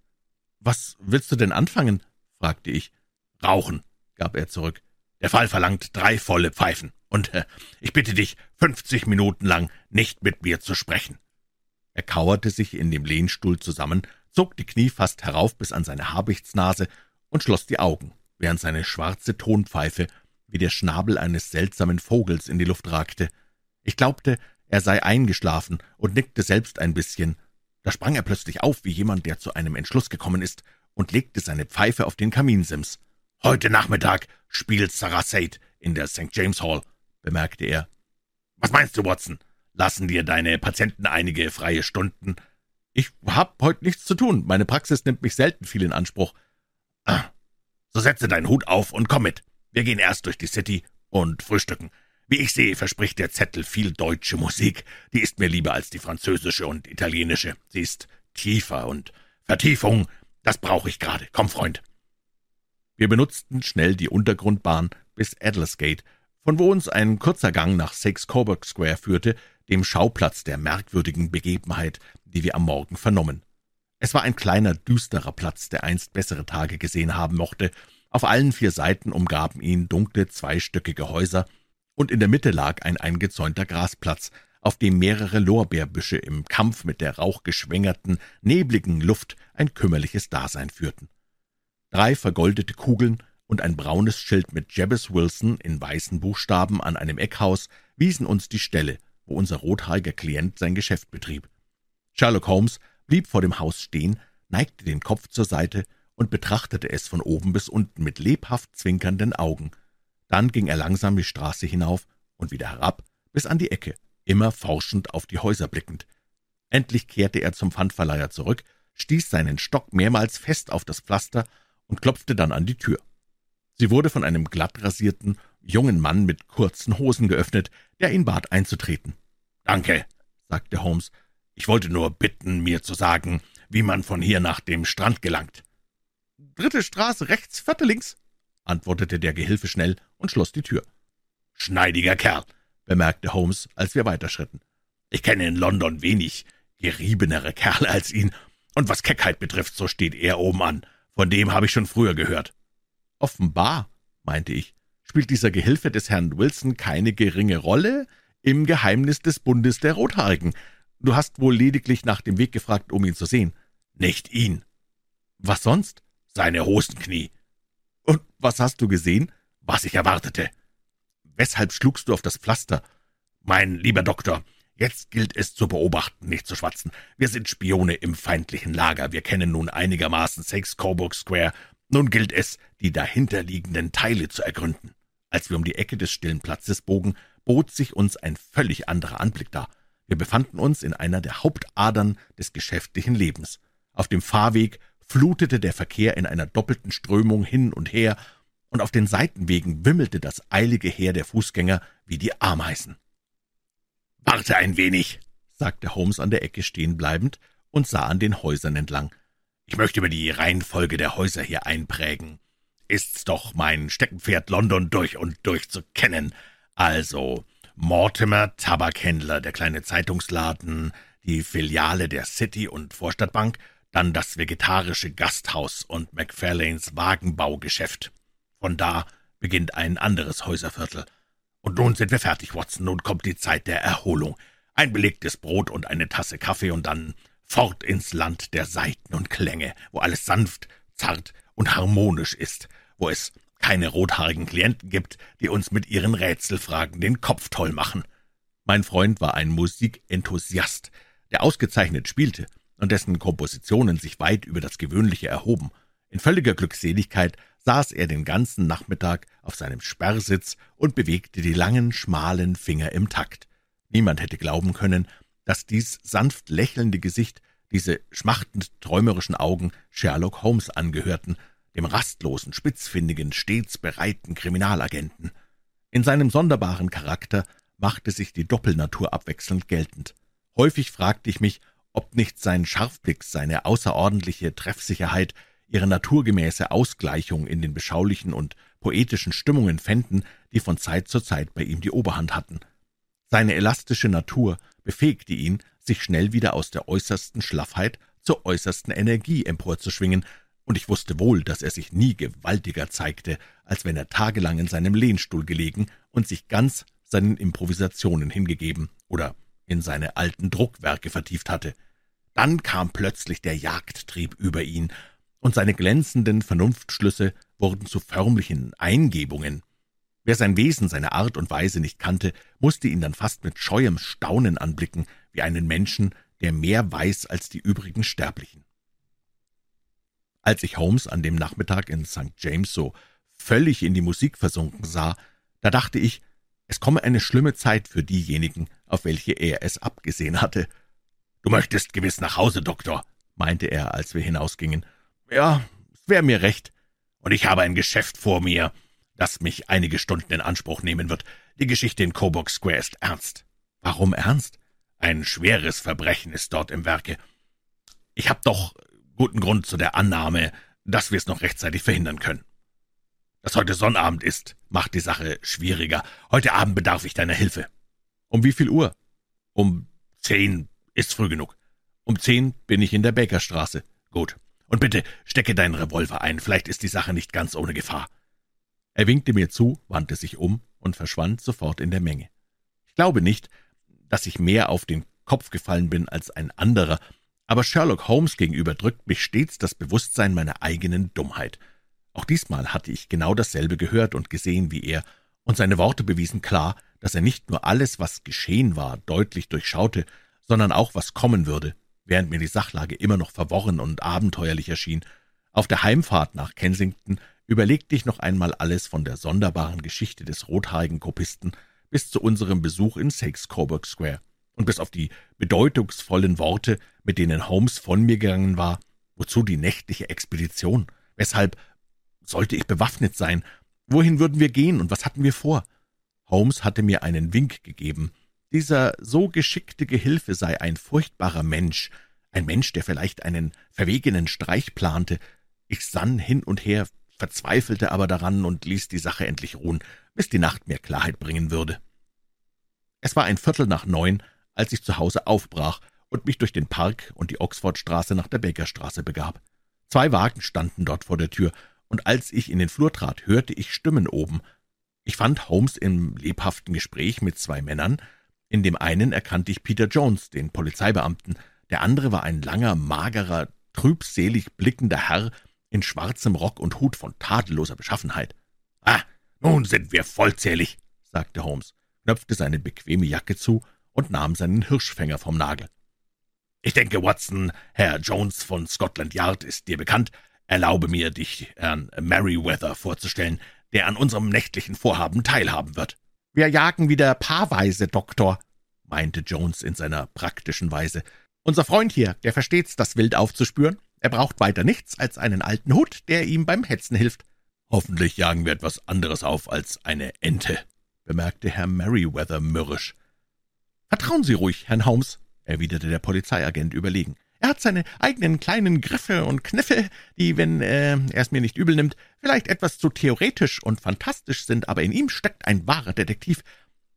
»Was willst du denn anfangen?« fragte ich. »Rauchen«, gab er zurück. »Der Fall verlangt drei volle Pfeifen, und äh, ich bitte dich, fünfzig Minuten lang nicht mit mir zu sprechen.« Er kauerte sich in dem Lehnstuhl zusammen, zog die Knie fast herauf bis an seine Habichtsnase und schloss die Augen, während seine schwarze Tonpfeife wie der Schnabel eines seltsamen Vogels in die Luft ragte. Ich glaubte, er sei eingeschlafen und nickte selbst ein bisschen. Da sprang er plötzlich auf, wie jemand, der zu einem Entschluss gekommen ist, und legte seine Pfeife auf den Kaminsims. »Heute Nachmittag spielt Sarah Sade in der St. James Hall«, bemerkte er. »Was meinst du, Watson? Lassen dir deine Patienten einige freie Stunden?« »Ich hab heute nichts zu tun. Meine Praxis nimmt mich selten viel in Anspruch.« ah, »So setze deinen Hut auf und komm mit. Wir gehen erst durch die City und frühstücken. Wie ich sehe, verspricht der Zettel viel deutsche Musik. Die ist mir lieber als die französische und italienische. Sie ist tiefer und Vertiefung. Das brauche ich gerade. Komm, Freund.« wir benutzten schnell die Untergrundbahn bis Adlersgate, von wo uns ein kurzer Gang nach Six Coburg Square führte, dem Schauplatz der merkwürdigen Begebenheit, die wir am Morgen vernommen. Es war ein kleiner, düsterer Platz, der einst bessere Tage gesehen haben mochte. Auf allen vier Seiten umgaben ihn dunkle, zweistöckige Häuser, und in der Mitte lag ein eingezäunter Grasplatz, auf dem mehrere Lorbeerbüsche im Kampf mit der rauchgeschwängerten, nebligen Luft ein kümmerliches Dasein führten. Drei vergoldete Kugeln und ein braunes Schild mit Jabez Wilson in weißen Buchstaben an einem Eckhaus wiesen uns die Stelle, wo unser rothaariger Klient sein Geschäft betrieb. Sherlock Holmes blieb vor dem Haus stehen, neigte den Kopf zur Seite und betrachtete es von oben bis unten mit lebhaft zwinkernden Augen. Dann ging er langsam die Straße hinauf und wieder herab bis an die Ecke, immer forschend auf die Häuser blickend. Endlich kehrte er zum Pfandverleiher zurück, stieß seinen Stock mehrmals fest auf das Pflaster und klopfte dann an die Tür. Sie wurde von einem glattrasierten, jungen Mann mit kurzen Hosen geöffnet, der ihn bat einzutreten. »Danke«, sagte Holmes, »ich wollte nur bitten, mir zu sagen, wie man von hier nach dem Strand gelangt.« »Dritte Straße rechts, vierte links«, antwortete der Gehilfe schnell und schloss die Tür. »Schneidiger Kerl«, bemerkte Holmes, als wir weiterschritten. »Ich kenne in London wenig geriebenere Kerle als ihn, und was Keckheit betrifft, so steht er oben an. Von dem habe ich schon früher gehört.« »Offenbar«, meinte ich, »spielt dieser Gehilfe des Herrn Wilson keine geringe Rolle im Geheimnis des Bundes der Rothaarigen. Du hast wohl lediglich nach dem Weg gefragt, um ihn zu sehen.« »Nicht ihn.« »Was sonst?« »Seine Hosenknie.« »Und was hast du gesehen?« »Was ich erwartete.« »Weshalb schlugst du auf das Pflaster?« »Mein lieber Doktor, Jetzt gilt es zu beobachten, nicht zu schwatzen. Wir sind Spione im feindlichen Lager. Wir kennen nun einigermaßen Six Coburg Square. Nun gilt es, die dahinterliegenden Teile zu ergründen. Als wir um die Ecke des stillen Platzes bogen, bot sich uns ein völlig anderer Anblick dar. Wir befanden uns in einer der Hauptadern des geschäftlichen Lebens. Auf dem Fahrweg flutete der Verkehr in einer doppelten Strömung hin und her, und auf den Seitenwegen wimmelte das eilige Heer der Fußgänger wie die Ameisen. »Warte ein wenig«, sagte Holmes an der Ecke stehen bleibend und sah an den Häusern entlang. »Ich möchte mir die Reihenfolge der Häuser hier einprägen. Ist's doch mein Steckenpferd, London durch und durch zu kennen. Also Mortimer, Tabakhändler, der kleine Zeitungsladen, die Filiale der City- und Vorstadtbank, dann das vegetarische Gasthaus und Macfarlanes Wagenbaugeschäft. Von da beginnt ein anderes Häuserviertel. Und nun sind wir fertig, Watson, nun kommt die Zeit der Erholung. Ein belegtes Brot und eine Tasse Kaffee und dann fort ins Land der Saiten und Klänge, wo alles sanft, zart und harmonisch ist, wo es keine rothaarigen Klienten gibt, die uns mit ihren Rätselfragen den Kopf toll machen. Mein Freund war ein Musikenthusiast, der ausgezeichnet spielte und dessen Kompositionen sich weit über das Gewöhnliche erhoben. In völliger Glückseligkeit saß er den ganzen Nachmittag auf seinem Sperrsitz und bewegte die langen, schmalen Finger im Takt. Niemand hätte glauben können, dass dies sanft lächelnde Gesicht, diese schmachtend träumerischen Augen Sherlock Holmes angehörten, dem rastlosen, spitzfindigen, stets bereiten Kriminalagenten. In seinem sonderbaren Charakter machte sich die Doppelnatur abwechselnd geltend. Häufig fragte ich mich, ob nicht sein Scharfblick, seine außerordentliche Treffsicherheit, ihre naturgemäße Ausgleichung in den beschaulichen und poetischen Stimmungen fänden, die von Zeit zu Zeit bei ihm die Oberhand hatten. Seine elastische Natur befähigte ihn, sich schnell wieder aus der äußersten Schlaffheit zur äußersten Energie emporzuschwingen, und ich wusste wohl, dass er sich nie gewaltiger zeigte, als wenn er tagelang in seinem Lehnstuhl gelegen und sich ganz seinen Improvisationen hingegeben oder in seine alten Druckwerke vertieft hatte. Dann kam plötzlich der Jagdtrieb über ihn, und seine glänzenden Vernunftschlüsse wurden zu förmlichen Eingebungen. Wer sein Wesen, seine Art und Weise nicht kannte, musste ihn dann fast mit scheuem Staunen anblicken, wie einen Menschen, der mehr weiß als die übrigen Sterblichen. Als ich Holmes an dem Nachmittag in St. James so völlig in die Musik versunken sah, da dachte ich, es komme eine schlimme Zeit für diejenigen, auf welche er es abgesehen hatte. »Du möchtest gewiss nach Hause, Doktor«, meinte er, als wir hinausgingen. »Ja, es wäre mir recht. Und ich habe ein Geschäft vor mir, das mich einige Stunden in Anspruch nehmen wird. Die Geschichte in Coburg Square ist ernst.« »Warum ernst?« »Ein schweres Verbrechen ist dort im Werke. Ich habe doch guten Grund zu der Annahme, dass wir es noch rechtzeitig verhindern können. Dass heute Sonnabend ist, macht die Sache schwieriger. Heute Abend bedarf ich deiner Hilfe.« »Um wie viel Uhr?« »Um zehn ist früh genug. Um zehn bin ich in der Bakerstraße. Gut. Und bitte stecke deinen Revolver ein, vielleicht ist die Sache nicht ganz ohne Gefahr.« Er winkte mir zu, wandte sich um und verschwand sofort in der Menge. Ich glaube nicht, dass ich mehr auf den Kopf gefallen bin als ein anderer, aber Sherlock Holmes gegenüber drückt mich stets das Bewusstsein meiner eigenen Dummheit. Auch diesmal hatte ich genau dasselbe gehört und gesehen wie er, und seine Worte bewiesen klar, dass er nicht nur alles, was geschehen war, deutlich durchschaute, sondern auch, was kommen würde, während mir die Sachlage immer noch verworren und abenteuerlich erschien. Auf der Heimfahrt nach Kensington überlegte ich noch einmal alles von der sonderbaren Geschichte des rothaarigen Kopisten bis zu unserem Besuch in Sakes Coburg Square und bis auf die bedeutungsvollen Worte, mit denen Holmes von mir gegangen war, wozu die nächtliche Expedition, weshalb sollte ich bewaffnet sein, wohin würden wir gehen und was hatten wir vor? Holmes hatte mir einen Wink gegeben, dieser so geschickte Gehilfe sei ein furchtbarer Mensch, ein Mensch, der vielleicht einen verwegenen Streich plante. Ich sann hin und her, verzweifelte aber daran und ließ die Sache endlich ruhen, bis die Nacht mir Klarheit bringen würde. Es war ein Viertel nach neun, als ich zu Hause aufbrach und mich durch den Park und die Oxfordstraße nach der Bakerstraße begab. Zwei Wagen standen dort vor der Tür, und als ich in den Flur trat, hörte ich Stimmen oben. Ich fand Holmes im lebhaften Gespräch mit zwei Männern, in dem einen erkannte ich Peter Jones, den Polizeibeamten, der andere war ein langer, magerer, trübselig blickender Herr in schwarzem Rock und Hut von tadelloser Beschaffenheit. »Ah, nun sind wir vollzählig«, sagte Holmes, knöpfte seine bequeme Jacke zu und nahm seinen Hirschfänger vom Nagel. »Ich denke, Watson, Herr Jones von Scotland Yard ist dir bekannt. Erlaube mir, dich Herrn Merryweather vorzustellen, der an unserem nächtlichen Vorhaben teilhaben wird.« »Wir jagen wieder paarweise, Doktor«, meinte Jones in seiner praktischen Weise. »Unser Freund hier, der versteht's, das Wild aufzuspüren. Er braucht weiter nichts als einen alten Hut, der ihm beim Hetzen hilft.« »Hoffentlich jagen wir etwas anderes auf als eine Ente«, bemerkte Herr Merryweather mürrisch. »Vertrauen Sie ruhig, Herrn Holmes«, erwiderte der Polizeiagent überlegen. Er hat seine eigenen kleinen Griffe und Kniffe, die, wenn äh, er es mir nicht übel nimmt, vielleicht etwas zu theoretisch und fantastisch sind, aber in ihm steckt ein wahrer Detektiv.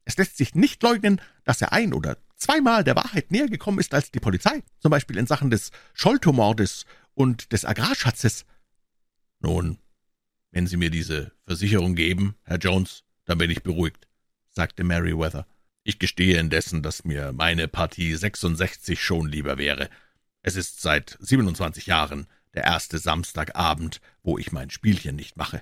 Es lässt sich nicht leugnen, dass er ein oder zweimal der Wahrheit näher gekommen ist als die Polizei, zum Beispiel in Sachen des Scholtomordes und des Agrarschatzes. Nun, wenn Sie mir diese Versicherung geben, Herr Jones, dann bin ich beruhigt, sagte Merryweather. Ich gestehe indessen, dass mir meine Partie 66 schon lieber wäre. Es ist seit 27 Jahren der erste Samstagabend, wo ich mein Spielchen nicht mache.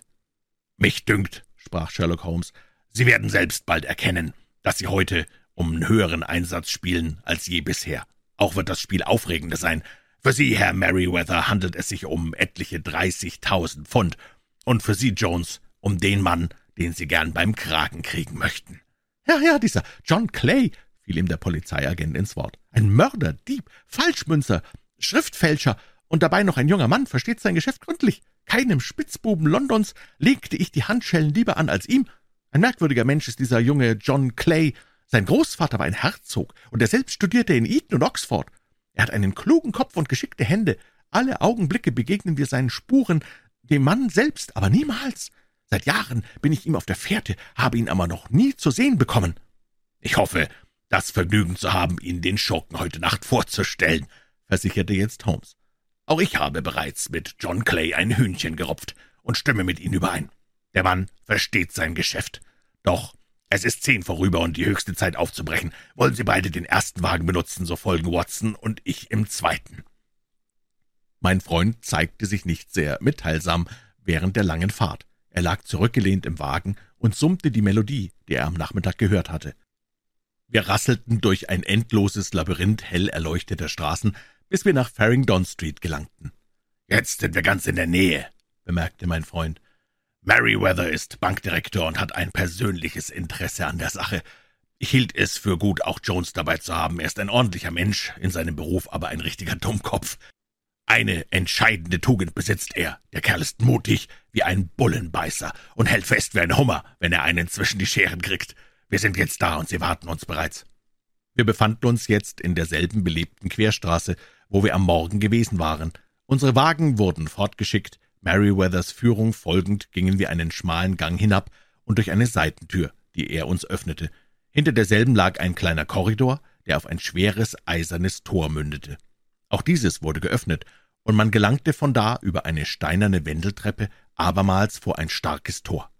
Mich dünkt, sprach Sherlock Holmes, Sie werden selbst bald erkennen, dass Sie heute um einen höheren Einsatz spielen als je bisher. Auch wird das Spiel aufregender sein. Für Sie, Herr Merryweather, handelt es sich um etliche dreißigtausend Pfund, und für Sie, Jones, um den Mann, den Sie gern beim Kragen kriegen möchten. Ja, ja, dieser John Clay, fiel ihm der Polizeiagent ins Wort. Ein Mörder, Dieb, Falschmünzer, Schriftfälscher und dabei noch ein junger Mann, versteht sein Geschäft gründlich. Keinem Spitzbuben Londons legte ich die Handschellen lieber an als ihm. Ein merkwürdiger Mensch ist dieser junge John Clay. Sein Großvater war ein Herzog, und er selbst studierte in Eton und Oxford. Er hat einen klugen Kopf und geschickte Hände. Alle Augenblicke begegnen wir seinen Spuren, dem Mann selbst, aber niemals. Seit Jahren bin ich ihm auf der Fährte, habe ihn aber noch nie zu sehen bekommen. Ich hoffe, das Vergnügen zu haben, Ihnen den Schurken heute Nacht vorzustellen, versicherte jetzt Holmes. Auch ich habe bereits mit John Clay ein Hühnchen geropft und stimme mit Ihnen überein. Der Mann versteht sein Geschäft. Doch es ist zehn vorüber und die höchste Zeit aufzubrechen. Wollen Sie beide den ersten Wagen benutzen, so folgen Watson und ich im zweiten. Mein Freund zeigte sich nicht sehr mitteilsam während der langen Fahrt. Er lag zurückgelehnt im Wagen und summte die Melodie, die er am Nachmittag gehört hatte. Wir rasselten durch ein endloses Labyrinth hell erleuchteter Straßen, bis wir nach Farringdon Street gelangten. »Jetzt sind wir ganz in der Nähe«, bemerkte mein Freund. »Merryweather ist Bankdirektor und hat ein persönliches Interesse an der Sache. Ich hielt es für gut, auch Jones dabei zu haben. Er ist ein ordentlicher Mensch, in seinem Beruf aber ein richtiger Dummkopf. Eine entscheidende Tugend besitzt er. Der Kerl ist mutig wie ein Bullenbeißer und hält fest wie ein Hummer, wenn er einen zwischen die Scheren kriegt. Wir sind jetzt da und Sie warten uns bereits.« Wir befanden uns jetzt in derselben belebten Querstraße, wo wir am Morgen gewesen waren. Unsere Wagen wurden fortgeschickt, Merryweathers Führung folgend gingen wir einen schmalen Gang hinab und durch eine Seitentür, die er uns öffnete. Hinter derselben lag ein kleiner Korridor, der auf ein schweres eisernes Tor mündete. Auch dieses wurde geöffnet, und man gelangte von da über eine steinerne Wendeltreppe abermals vor ein starkes Tor.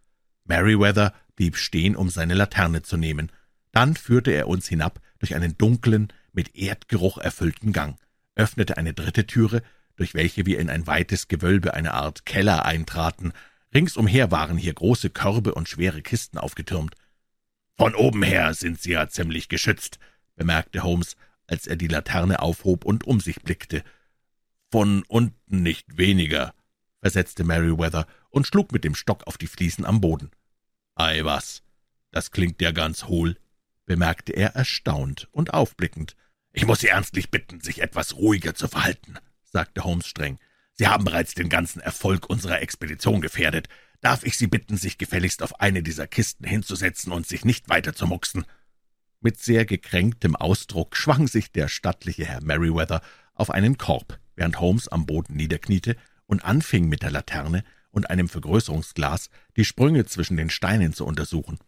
Merryweather blieb stehen, um seine Laterne zu nehmen. Dann führte er uns hinab durch einen dunklen, mit Erdgeruch erfüllten Gang, öffnete eine dritte Türe, durch welche wir in ein weites Gewölbe, eine Art Keller, eintraten. Ringsumher waren hier große Körbe und schwere Kisten aufgetürmt. »Von oben her sind Sie ja ziemlich geschützt«, bemerkte Holmes, als er die Laterne aufhob und um sich blickte. »Von unten nicht weniger«, versetzte Merryweather und schlug mit dem Stock auf die Fliesen am Boden. »Ei was, das klingt ja ganz hohl«, bemerkte er erstaunt und aufblickend. »Ich muss Sie ernstlich bitten, sich etwas ruhiger zu verhalten«, sagte Holmes streng. »Sie haben bereits den ganzen Erfolg unserer Expedition gefährdet. Darf ich Sie bitten, sich gefälligst auf eine dieser Kisten hinzusetzen und sich nicht weiter zu mucksen?« Mit sehr gekränktem Ausdruck schwang sich der stattliche Herr Merryweather auf einen Korb, während Holmes am Boden niederkniete und anfing mit der Laterne und einem Vergrößerungsglas die Sprünge zwischen den Steinen zu untersuchen.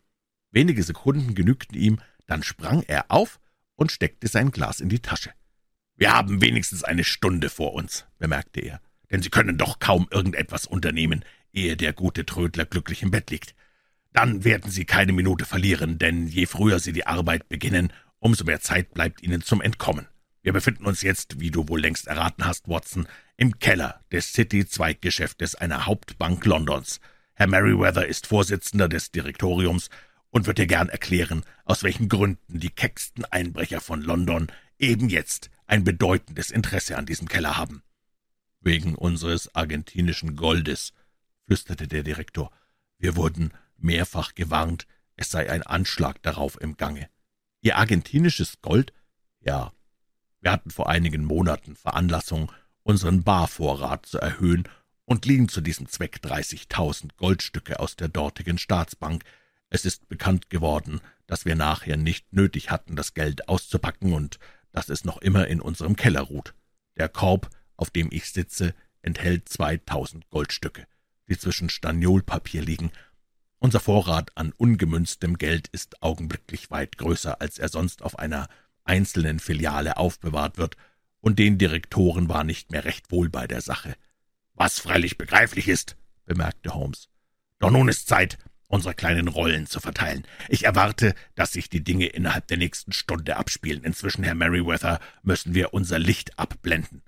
Wenige Sekunden genügten ihm, dann sprang er auf und steckte sein Glas in die Tasche. »Wir haben wenigstens eine Stunde vor uns«, bemerkte er, »denn Sie können doch kaum irgendetwas unternehmen, ehe der gute Trödler glücklich im Bett liegt. Dann werden Sie keine Minute verlieren, denn je früher Sie die Arbeit beginnen, umso mehr Zeit bleibt Ihnen zum Entkommen. Wir befinden uns jetzt, wie du wohl längst erraten hast, Watson, im Keller des City-Zweiggeschäftes einer Hauptbank Londons. Herr Merryweather ist Vorsitzender des Direktoriums und wird dir gern erklären, aus welchen Gründen die kecksten Einbrecher von London eben jetzt ein bedeutendes Interesse an diesem Keller haben. Wegen unseres argentinischen Goldes, flüsterte der Direktor. Wir wurden mehrfach gewarnt, es sei ein Anschlag darauf im Gange. Ihr argentinisches Gold? Ja. Wir hatten vor einigen Monaten Veranlassung, unseren Barvorrat zu erhöhen und liehen zu diesem Zweck 30.000 Goldstücke aus der dortigen Staatsbank. Es ist bekannt geworden, dass wir nachher nicht nötig hatten, das Geld auszupacken und dass es noch immer in unserem Keller ruht. Der Korb, auf dem ich sitze, enthält 2000 Goldstücke, die zwischen Staniolpapier liegen. Unser Vorrat an ungemünztem Geld ist augenblicklich weit größer, als er sonst auf einer einzelnen Filiale aufbewahrt wird, und den Direktoren war nicht mehr recht wohl bei der Sache. Was freilich begreiflich ist, bemerkte Holmes. Doch nun ist Zeit, unsere kleinen Rollen zu verteilen. Ich erwarte, dass sich die Dinge innerhalb der nächsten Stunde abspielen. Inzwischen, Herr Merryweather, müssen wir unser Licht abblenden.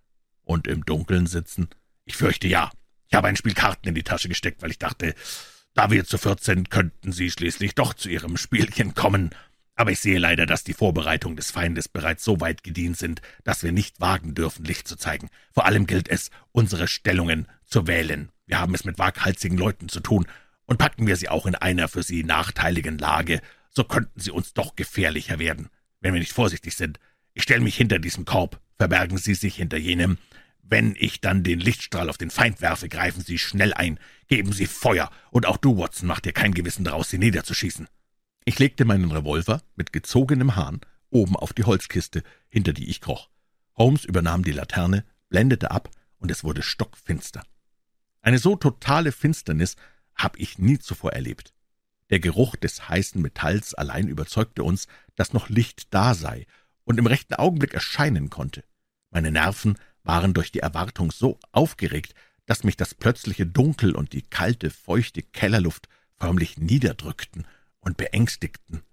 Und im Dunkeln sitzen? Ich fürchte ja. Ich habe ein Spiel Karten in die Tasche gesteckt, weil ich dachte, da wir zu viert sind, könnten Sie schließlich doch zu Ihrem Spielchen kommen aber ich sehe leider, dass die Vorbereitungen des Feindes bereits so weit gedient sind, dass wir nicht wagen dürfen, Licht zu zeigen. Vor allem gilt es, unsere Stellungen zu wählen. Wir haben es mit waghalsigen Leuten zu tun, und packen wir sie auch in einer für sie nachteiligen Lage, so könnten sie uns doch gefährlicher werden, wenn wir nicht vorsichtig sind. Ich stelle mich hinter diesen Korb, verbergen Sie sich hinter jenem. Wenn ich dann den Lichtstrahl auf den Feind werfe, greifen Sie schnell ein, geben Sie Feuer, und auch du, Watson, mach dir kein Gewissen daraus, sie niederzuschießen. Ich legte meinen Revolver mit gezogenem Hahn oben auf die Holzkiste, hinter die ich kroch. Holmes übernahm die Laterne, blendete ab, und es wurde stockfinster. Eine so totale Finsternis habe ich nie zuvor erlebt. Der Geruch des heißen Metalls allein überzeugte uns, dass noch Licht da sei und im rechten Augenblick erscheinen konnte. Meine Nerven waren durch die Erwartung so aufgeregt, dass mich das plötzliche Dunkel und die kalte, feuchte Kellerluft förmlich niederdrückten und beängstigten.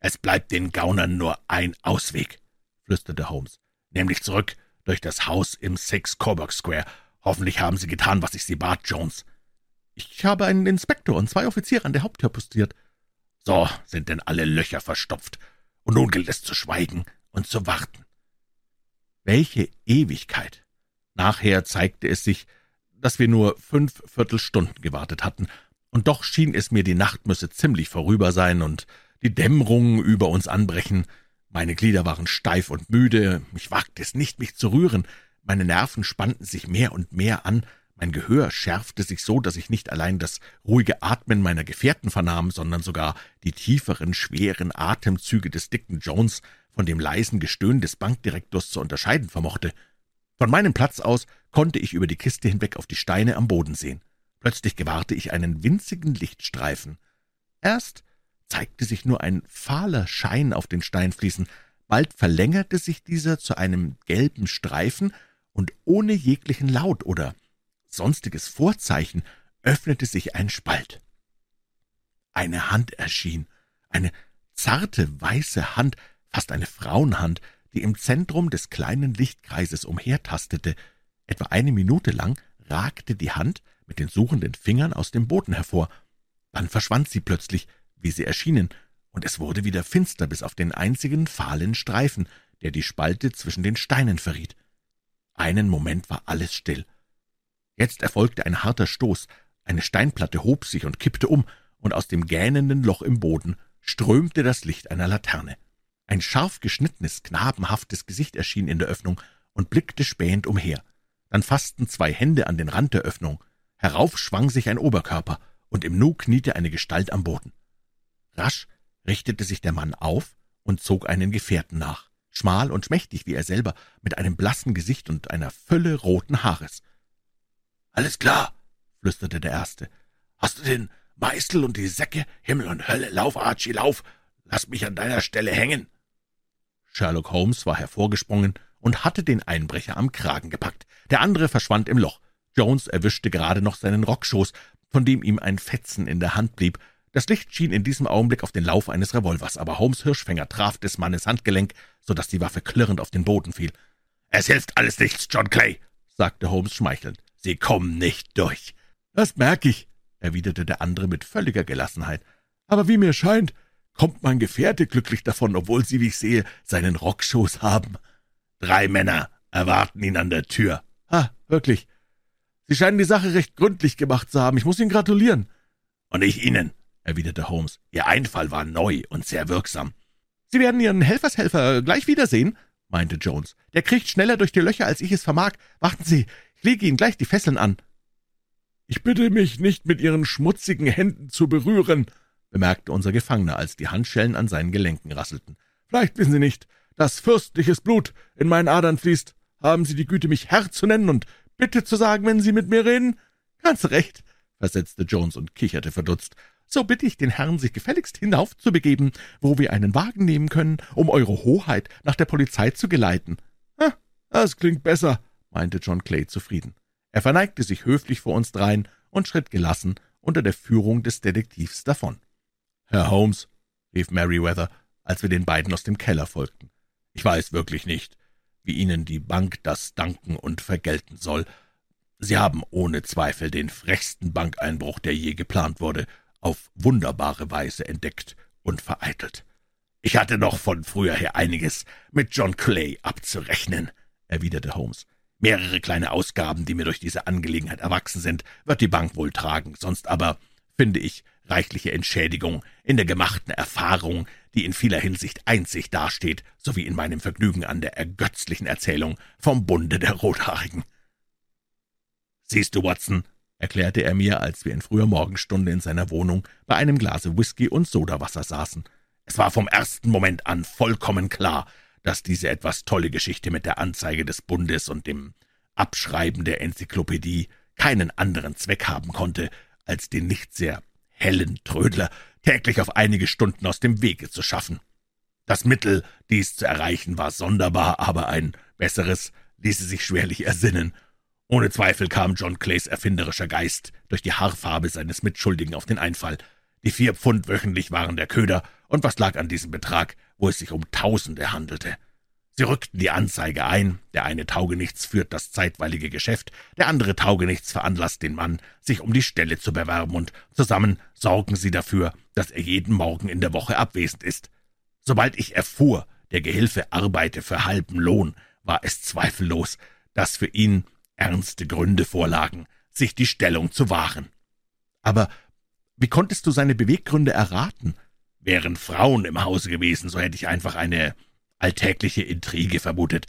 »Es bleibt den Gaunern nur ein Ausweg«, flüsterte Holmes, »nämlich zurück durch das Haus im Six Coburg Square. Hoffentlich haben Sie getan, was ich Sie bat, Jones.« »Ich habe einen Inspektor und zwei Offiziere an der Haupttür postiert.« »So sind denn alle Löcher verstopft, und nun gilt es zu schweigen und zu warten.« Welche Ewigkeit! Nachher zeigte es sich, dass wir nur fünf Viertelstunden gewartet hatten, und doch schien es mir, die Nacht müsse ziemlich vorüber sein und die Dämmerung über uns anbrechen. Meine Glieder waren steif und müde, ich wagte es nicht, mich zu rühren, meine Nerven spannten sich mehr und mehr an, mein Gehör schärfte sich so, dass ich nicht allein das ruhige Atmen meiner Gefährten vernahm, sondern sogar die tieferen, schweren Atemzüge des dicken Jones von dem leisen Gestöhn des Bankdirektors zu unterscheiden vermochte. Von meinem Platz aus konnte ich über die Kiste hinweg auf die Steine am Boden sehen. Plötzlich gewahrte ich einen winzigen Lichtstreifen. Erst zeigte sich nur ein fahler Schein auf den Steinfliesen, bald verlängerte sich dieser zu einem gelben Streifen, und ohne jeglichen Laut oder sonstiges Vorzeichen öffnete sich ein Spalt. Eine Hand erschien, eine zarte, weiße Hand, fast eine Frauenhand, die im Zentrum des kleinen Lichtkreises umhertastete. Etwa eine Minute lang ragte die Hand mit den suchenden Fingern aus dem Boden hervor. Dann verschwand sie plötzlich, wie sie erschienen, und es wurde wieder finster bis auf den einzigen fahlen Streifen, der die Spalte zwischen den Steinen verriet. Einen Moment war alles still. Jetzt erfolgte ein harter Stoß, eine Steinplatte hob sich und kippte um, und aus dem gähnenden Loch im Boden strömte das Licht einer Laterne. Ein scharf geschnittenes, knabenhaftes Gesicht erschien in der Öffnung und blickte spähend umher. Dann fassten zwei Hände an den Rand der Öffnung. Herauf schwang sich ein Oberkörper, und im Nu kniete eine Gestalt am Boden. Rasch richtete sich der Mann auf und zog einen Gefährten nach, schmal und schmächtig wie er selber, mit einem blassen Gesicht und einer Fülle roten Haares. »Alles klar«, flüsterte der Erste. »Hast du den Meißel und die Säcke? Himmel und Hölle, lauf, Archie, lauf! Lass mich an deiner Stelle hängen!« Sherlock Holmes war hervorgesprungen und hatte den Einbrecher am Kragen gepackt. Der andere verschwand im Loch. Jones erwischte gerade noch seinen Rockschoß, von dem ihm ein Fetzen in der Hand blieb, das Licht schien in diesem Augenblick auf den Lauf eines Revolvers, aber Holmes Hirschfänger traf des Mannes Handgelenk, so dass die Waffe klirrend auf den Boden fiel. »Es hilft alles nichts, John Clay«, sagte Holmes schmeichelnd. »Sie kommen nicht durch.« »Das merke ich«, erwiderte der andere mit völliger Gelassenheit. »Aber wie mir scheint, kommt mein Gefährte glücklich davon, obwohl Sie, wie ich sehe, seinen Rockschoß haben. Drei Männer erwarten ihn an der Tür.« »Ah, wirklich. Sie scheinen die Sache recht gründlich gemacht zu haben. Ich muss Ihnen gratulieren.« »Und ich Ihnen erwiderte Holmes. »Ihr Einfall war neu und sehr wirksam.« »Sie werden Ihren Helfershelfer gleich wiedersehen«, meinte Jones. »Der kriecht schneller durch die Löcher, als ich es vermag. Warten Sie, ich lege Ihnen gleich die Fesseln an.« »Ich bitte mich, nicht mit Ihren schmutzigen Händen zu berühren«, bemerkte unser Gefangener, als die Handschellen an seinen Gelenken rasselten. »Vielleicht wissen Sie nicht, dass fürstliches Blut in meinen Adern fließt. Haben Sie die Güte, mich Herr zu nennen und bitte zu sagen, wenn Sie mit mir reden?« »Ganz recht«, versetzte Jones und kicherte verdutzt so bitte ich den Herrn, sich gefälligst hinaufzubegeben, wo wir einen Wagen nehmen können, um Eure Hoheit nach der Polizei zu geleiten. Ah, das klingt besser, meinte John Clay zufrieden. Er verneigte sich höflich vor uns dreien und schritt gelassen unter der Führung des Detektivs davon. Herr Holmes, rief Meriwether, als wir den beiden aus dem Keller folgten, ich weiß wirklich nicht, wie Ihnen die Bank das danken und vergelten soll. Sie haben ohne Zweifel den frechsten Bankeinbruch, der je geplant wurde, auf wunderbare Weise entdeckt und vereitelt. Ich hatte noch von früher her einiges mit John Clay abzurechnen, erwiderte Holmes. Mehrere kleine Ausgaben, die mir durch diese Angelegenheit erwachsen sind, wird die Bank wohl tragen, sonst aber, finde ich, reichliche Entschädigung in der gemachten Erfahrung, die in vieler Hinsicht einzig dasteht, sowie in meinem Vergnügen an der ergötzlichen Erzählung vom Bunde der Rothaarigen. Siehst du, Watson, erklärte er mir, als wir in früher Morgenstunde in seiner Wohnung bei einem Glase Whisky und Sodawasser saßen. Es war vom ersten Moment an vollkommen klar, dass diese etwas tolle Geschichte mit der Anzeige des Bundes und dem Abschreiben der Enzyklopädie keinen anderen Zweck haben konnte, als den nicht sehr hellen Trödler täglich auf einige Stunden aus dem Wege zu schaffen. Das Mittel, dies zu erreichen, war sonderbar, aber ein besseres ließe sich schwerlich ersinnen. Ohne Zweifel kam John Clays erfinderischer Geist durch die Haarfarbe seines Mitschuldigen auf den Einfall. Die vier Pfund wöchentlich waren der Köder, und was lag an diesem Betrag, wo es sich um Tausende handelte? Sie rückten die Anzeige ein, der eine Taugenichts führt das zeitweilige Geschäft, der andere Taugenichts veranlasst den Mann, sich um die Stelle zu bewerben, und zusammen sorgen sie dafür, dass er jeden Morgen in der Woche abwesend ist. Sobald ich erfuhr, der Gehilfe arbeite für halben Lohn, war es zweifellos, dass für ihn ernste Gründe vorlagen, sich die Stellung zu wahren. Aber wie konntest du seine Beweggründe erraten? Wären Frauen im Hause gewesen, so hätte ich einfach eine alltägliche Intrige vermutet.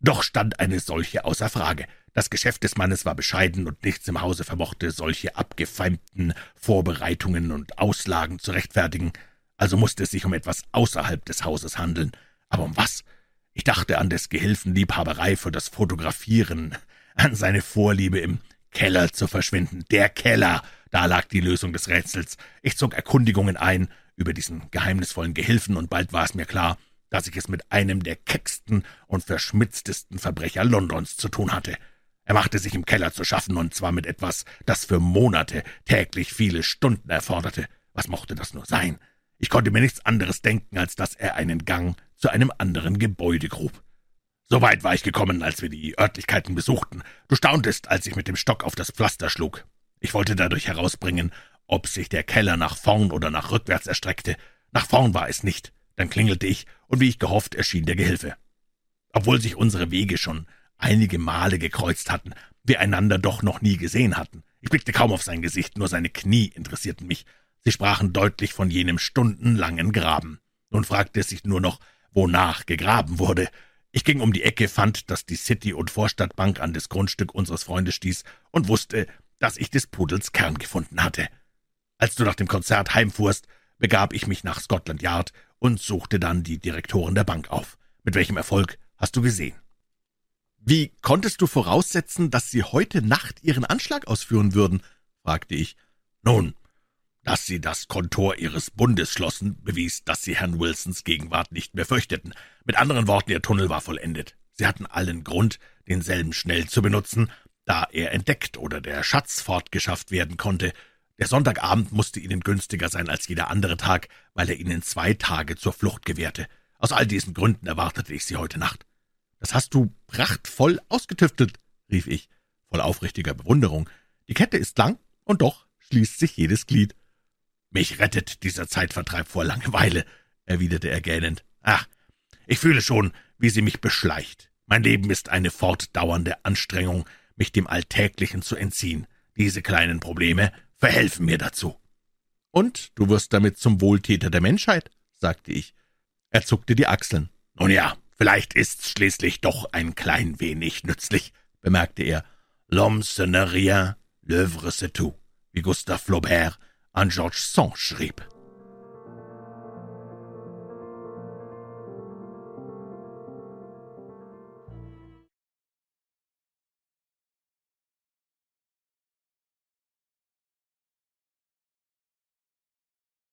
Doch stand eine solche außer Frage. Das Geschäft des Mannes war bescheiden, und nichts im Hause vermochte solche abgefeimten Vorbereitungen und Auslagen zu rechtfertigen. Also musste es sich um etwas außerhalb des Hauses handeln. Aber um was? Ich dachte an des Gehilfen Liebhaberei für das Fotografieren, an seine Vorliebe im Keller zu verschwinden. Der Keller! Da lag die Lösung des Rätsels. Ich zog Erkundigungen ein über diesen geheimnisvollen Gehilfen, und bald war es mir klar, dass ich es mit einem der kecksten und verschmitztesten Verbrecher Londons zu tun hatte. Er machte sich im Keller zu schaffen, und zwar mit etwas, das für Monate täglich viele Stunden erforderte. Was mochte das nur sein? Ich konnte mir nichts anderes denken, als dass er einen Gang zu einem anderen Gebäude grub. So weit war ich gekommen, als wir die Örtlichkeiten besuchten. Du stauntest, als ich mit dem Stock auf das Pflaster schlug. Ich wollte dadurch herausbringen, ob sich der Keller nach vorn oder nach rückwärts erstreckte. Nach vorn war es nicht. Dann klingelte ich, und wie ich gehofft, erschien der Gehilfe. Obwohl sich unsere Wege schon einige Male gekreuzt hatten, wir einander doch noch nie gesehen hatten. Ich blickte kaum auf sein Gesicht, nur seine Knie interessierten mich. Sie sprachen deutlich von jenem stundenlangen Graben. Nun fragte es sich nur noch, wonach gegraben wurde. Ich ging um die Ecke, fand, dass die City- und Vorstadtbank an das Grundstück unseres Freundes stieß und wusste, dass ich des Pudels Kern gefunden hatte. Als du nach dem Konzert heimfuhrst, begab ich mich nach Scotland Yard und suchte dann die Direktoren der Bank auf. Mit welchem Erfolg hast du gesehen? Wie konntest du voraussetzen, dass sie heute Nacht ihren Anschlag ausführen würden? fragte ich. Nun, dass sie das Kontor ihres Bundes schlossen, bewies, dass sie Herrn Wilsons Gegenwart nicht mehr fürchteten. Mit anderen Worten, ihr Tunnel war vollendet. Sie hatten allen Grund, denselben schnell zu benutzen, da er entdeckt oder der Schatz fortgeschafft werden konnte. Der Sonntagabend musste ihnen günstiger sein als jeder andere Tag, weil er ihnen zwei Tage zur Flucht gewährte. Aus all diesen Gründen erwartete ich sie heute Nacht. Das hast du prachtvoll ausgetüftelt, rief ich, voll aufrichtiger Bewunderung. Die Kette ist lang, und doch schließt sich jedes Glied. Mich rettet dieser Zeitvertreib vor Langeweile, erwiderte er gähnend. Ach, ich fühle schon, wie sie mich beschleicht. Mein Leben ist eine fortdauernde Anstrengung, mich dem Alltäglichen zu entziehen. Diese kleinen Probleme verhelfen mir dazu. Und du wirst damit zum Wohltäter der Menschheit, sagte ich. Er zuckte die Achseln. Nun ja, vielleicht ist's schließlich doch ein klein wenig nützlich, bemerkte er. L'homme ce n'est rien, l'œuvre c'est tout, wie Gustave Flaubert an George Sand schrieb.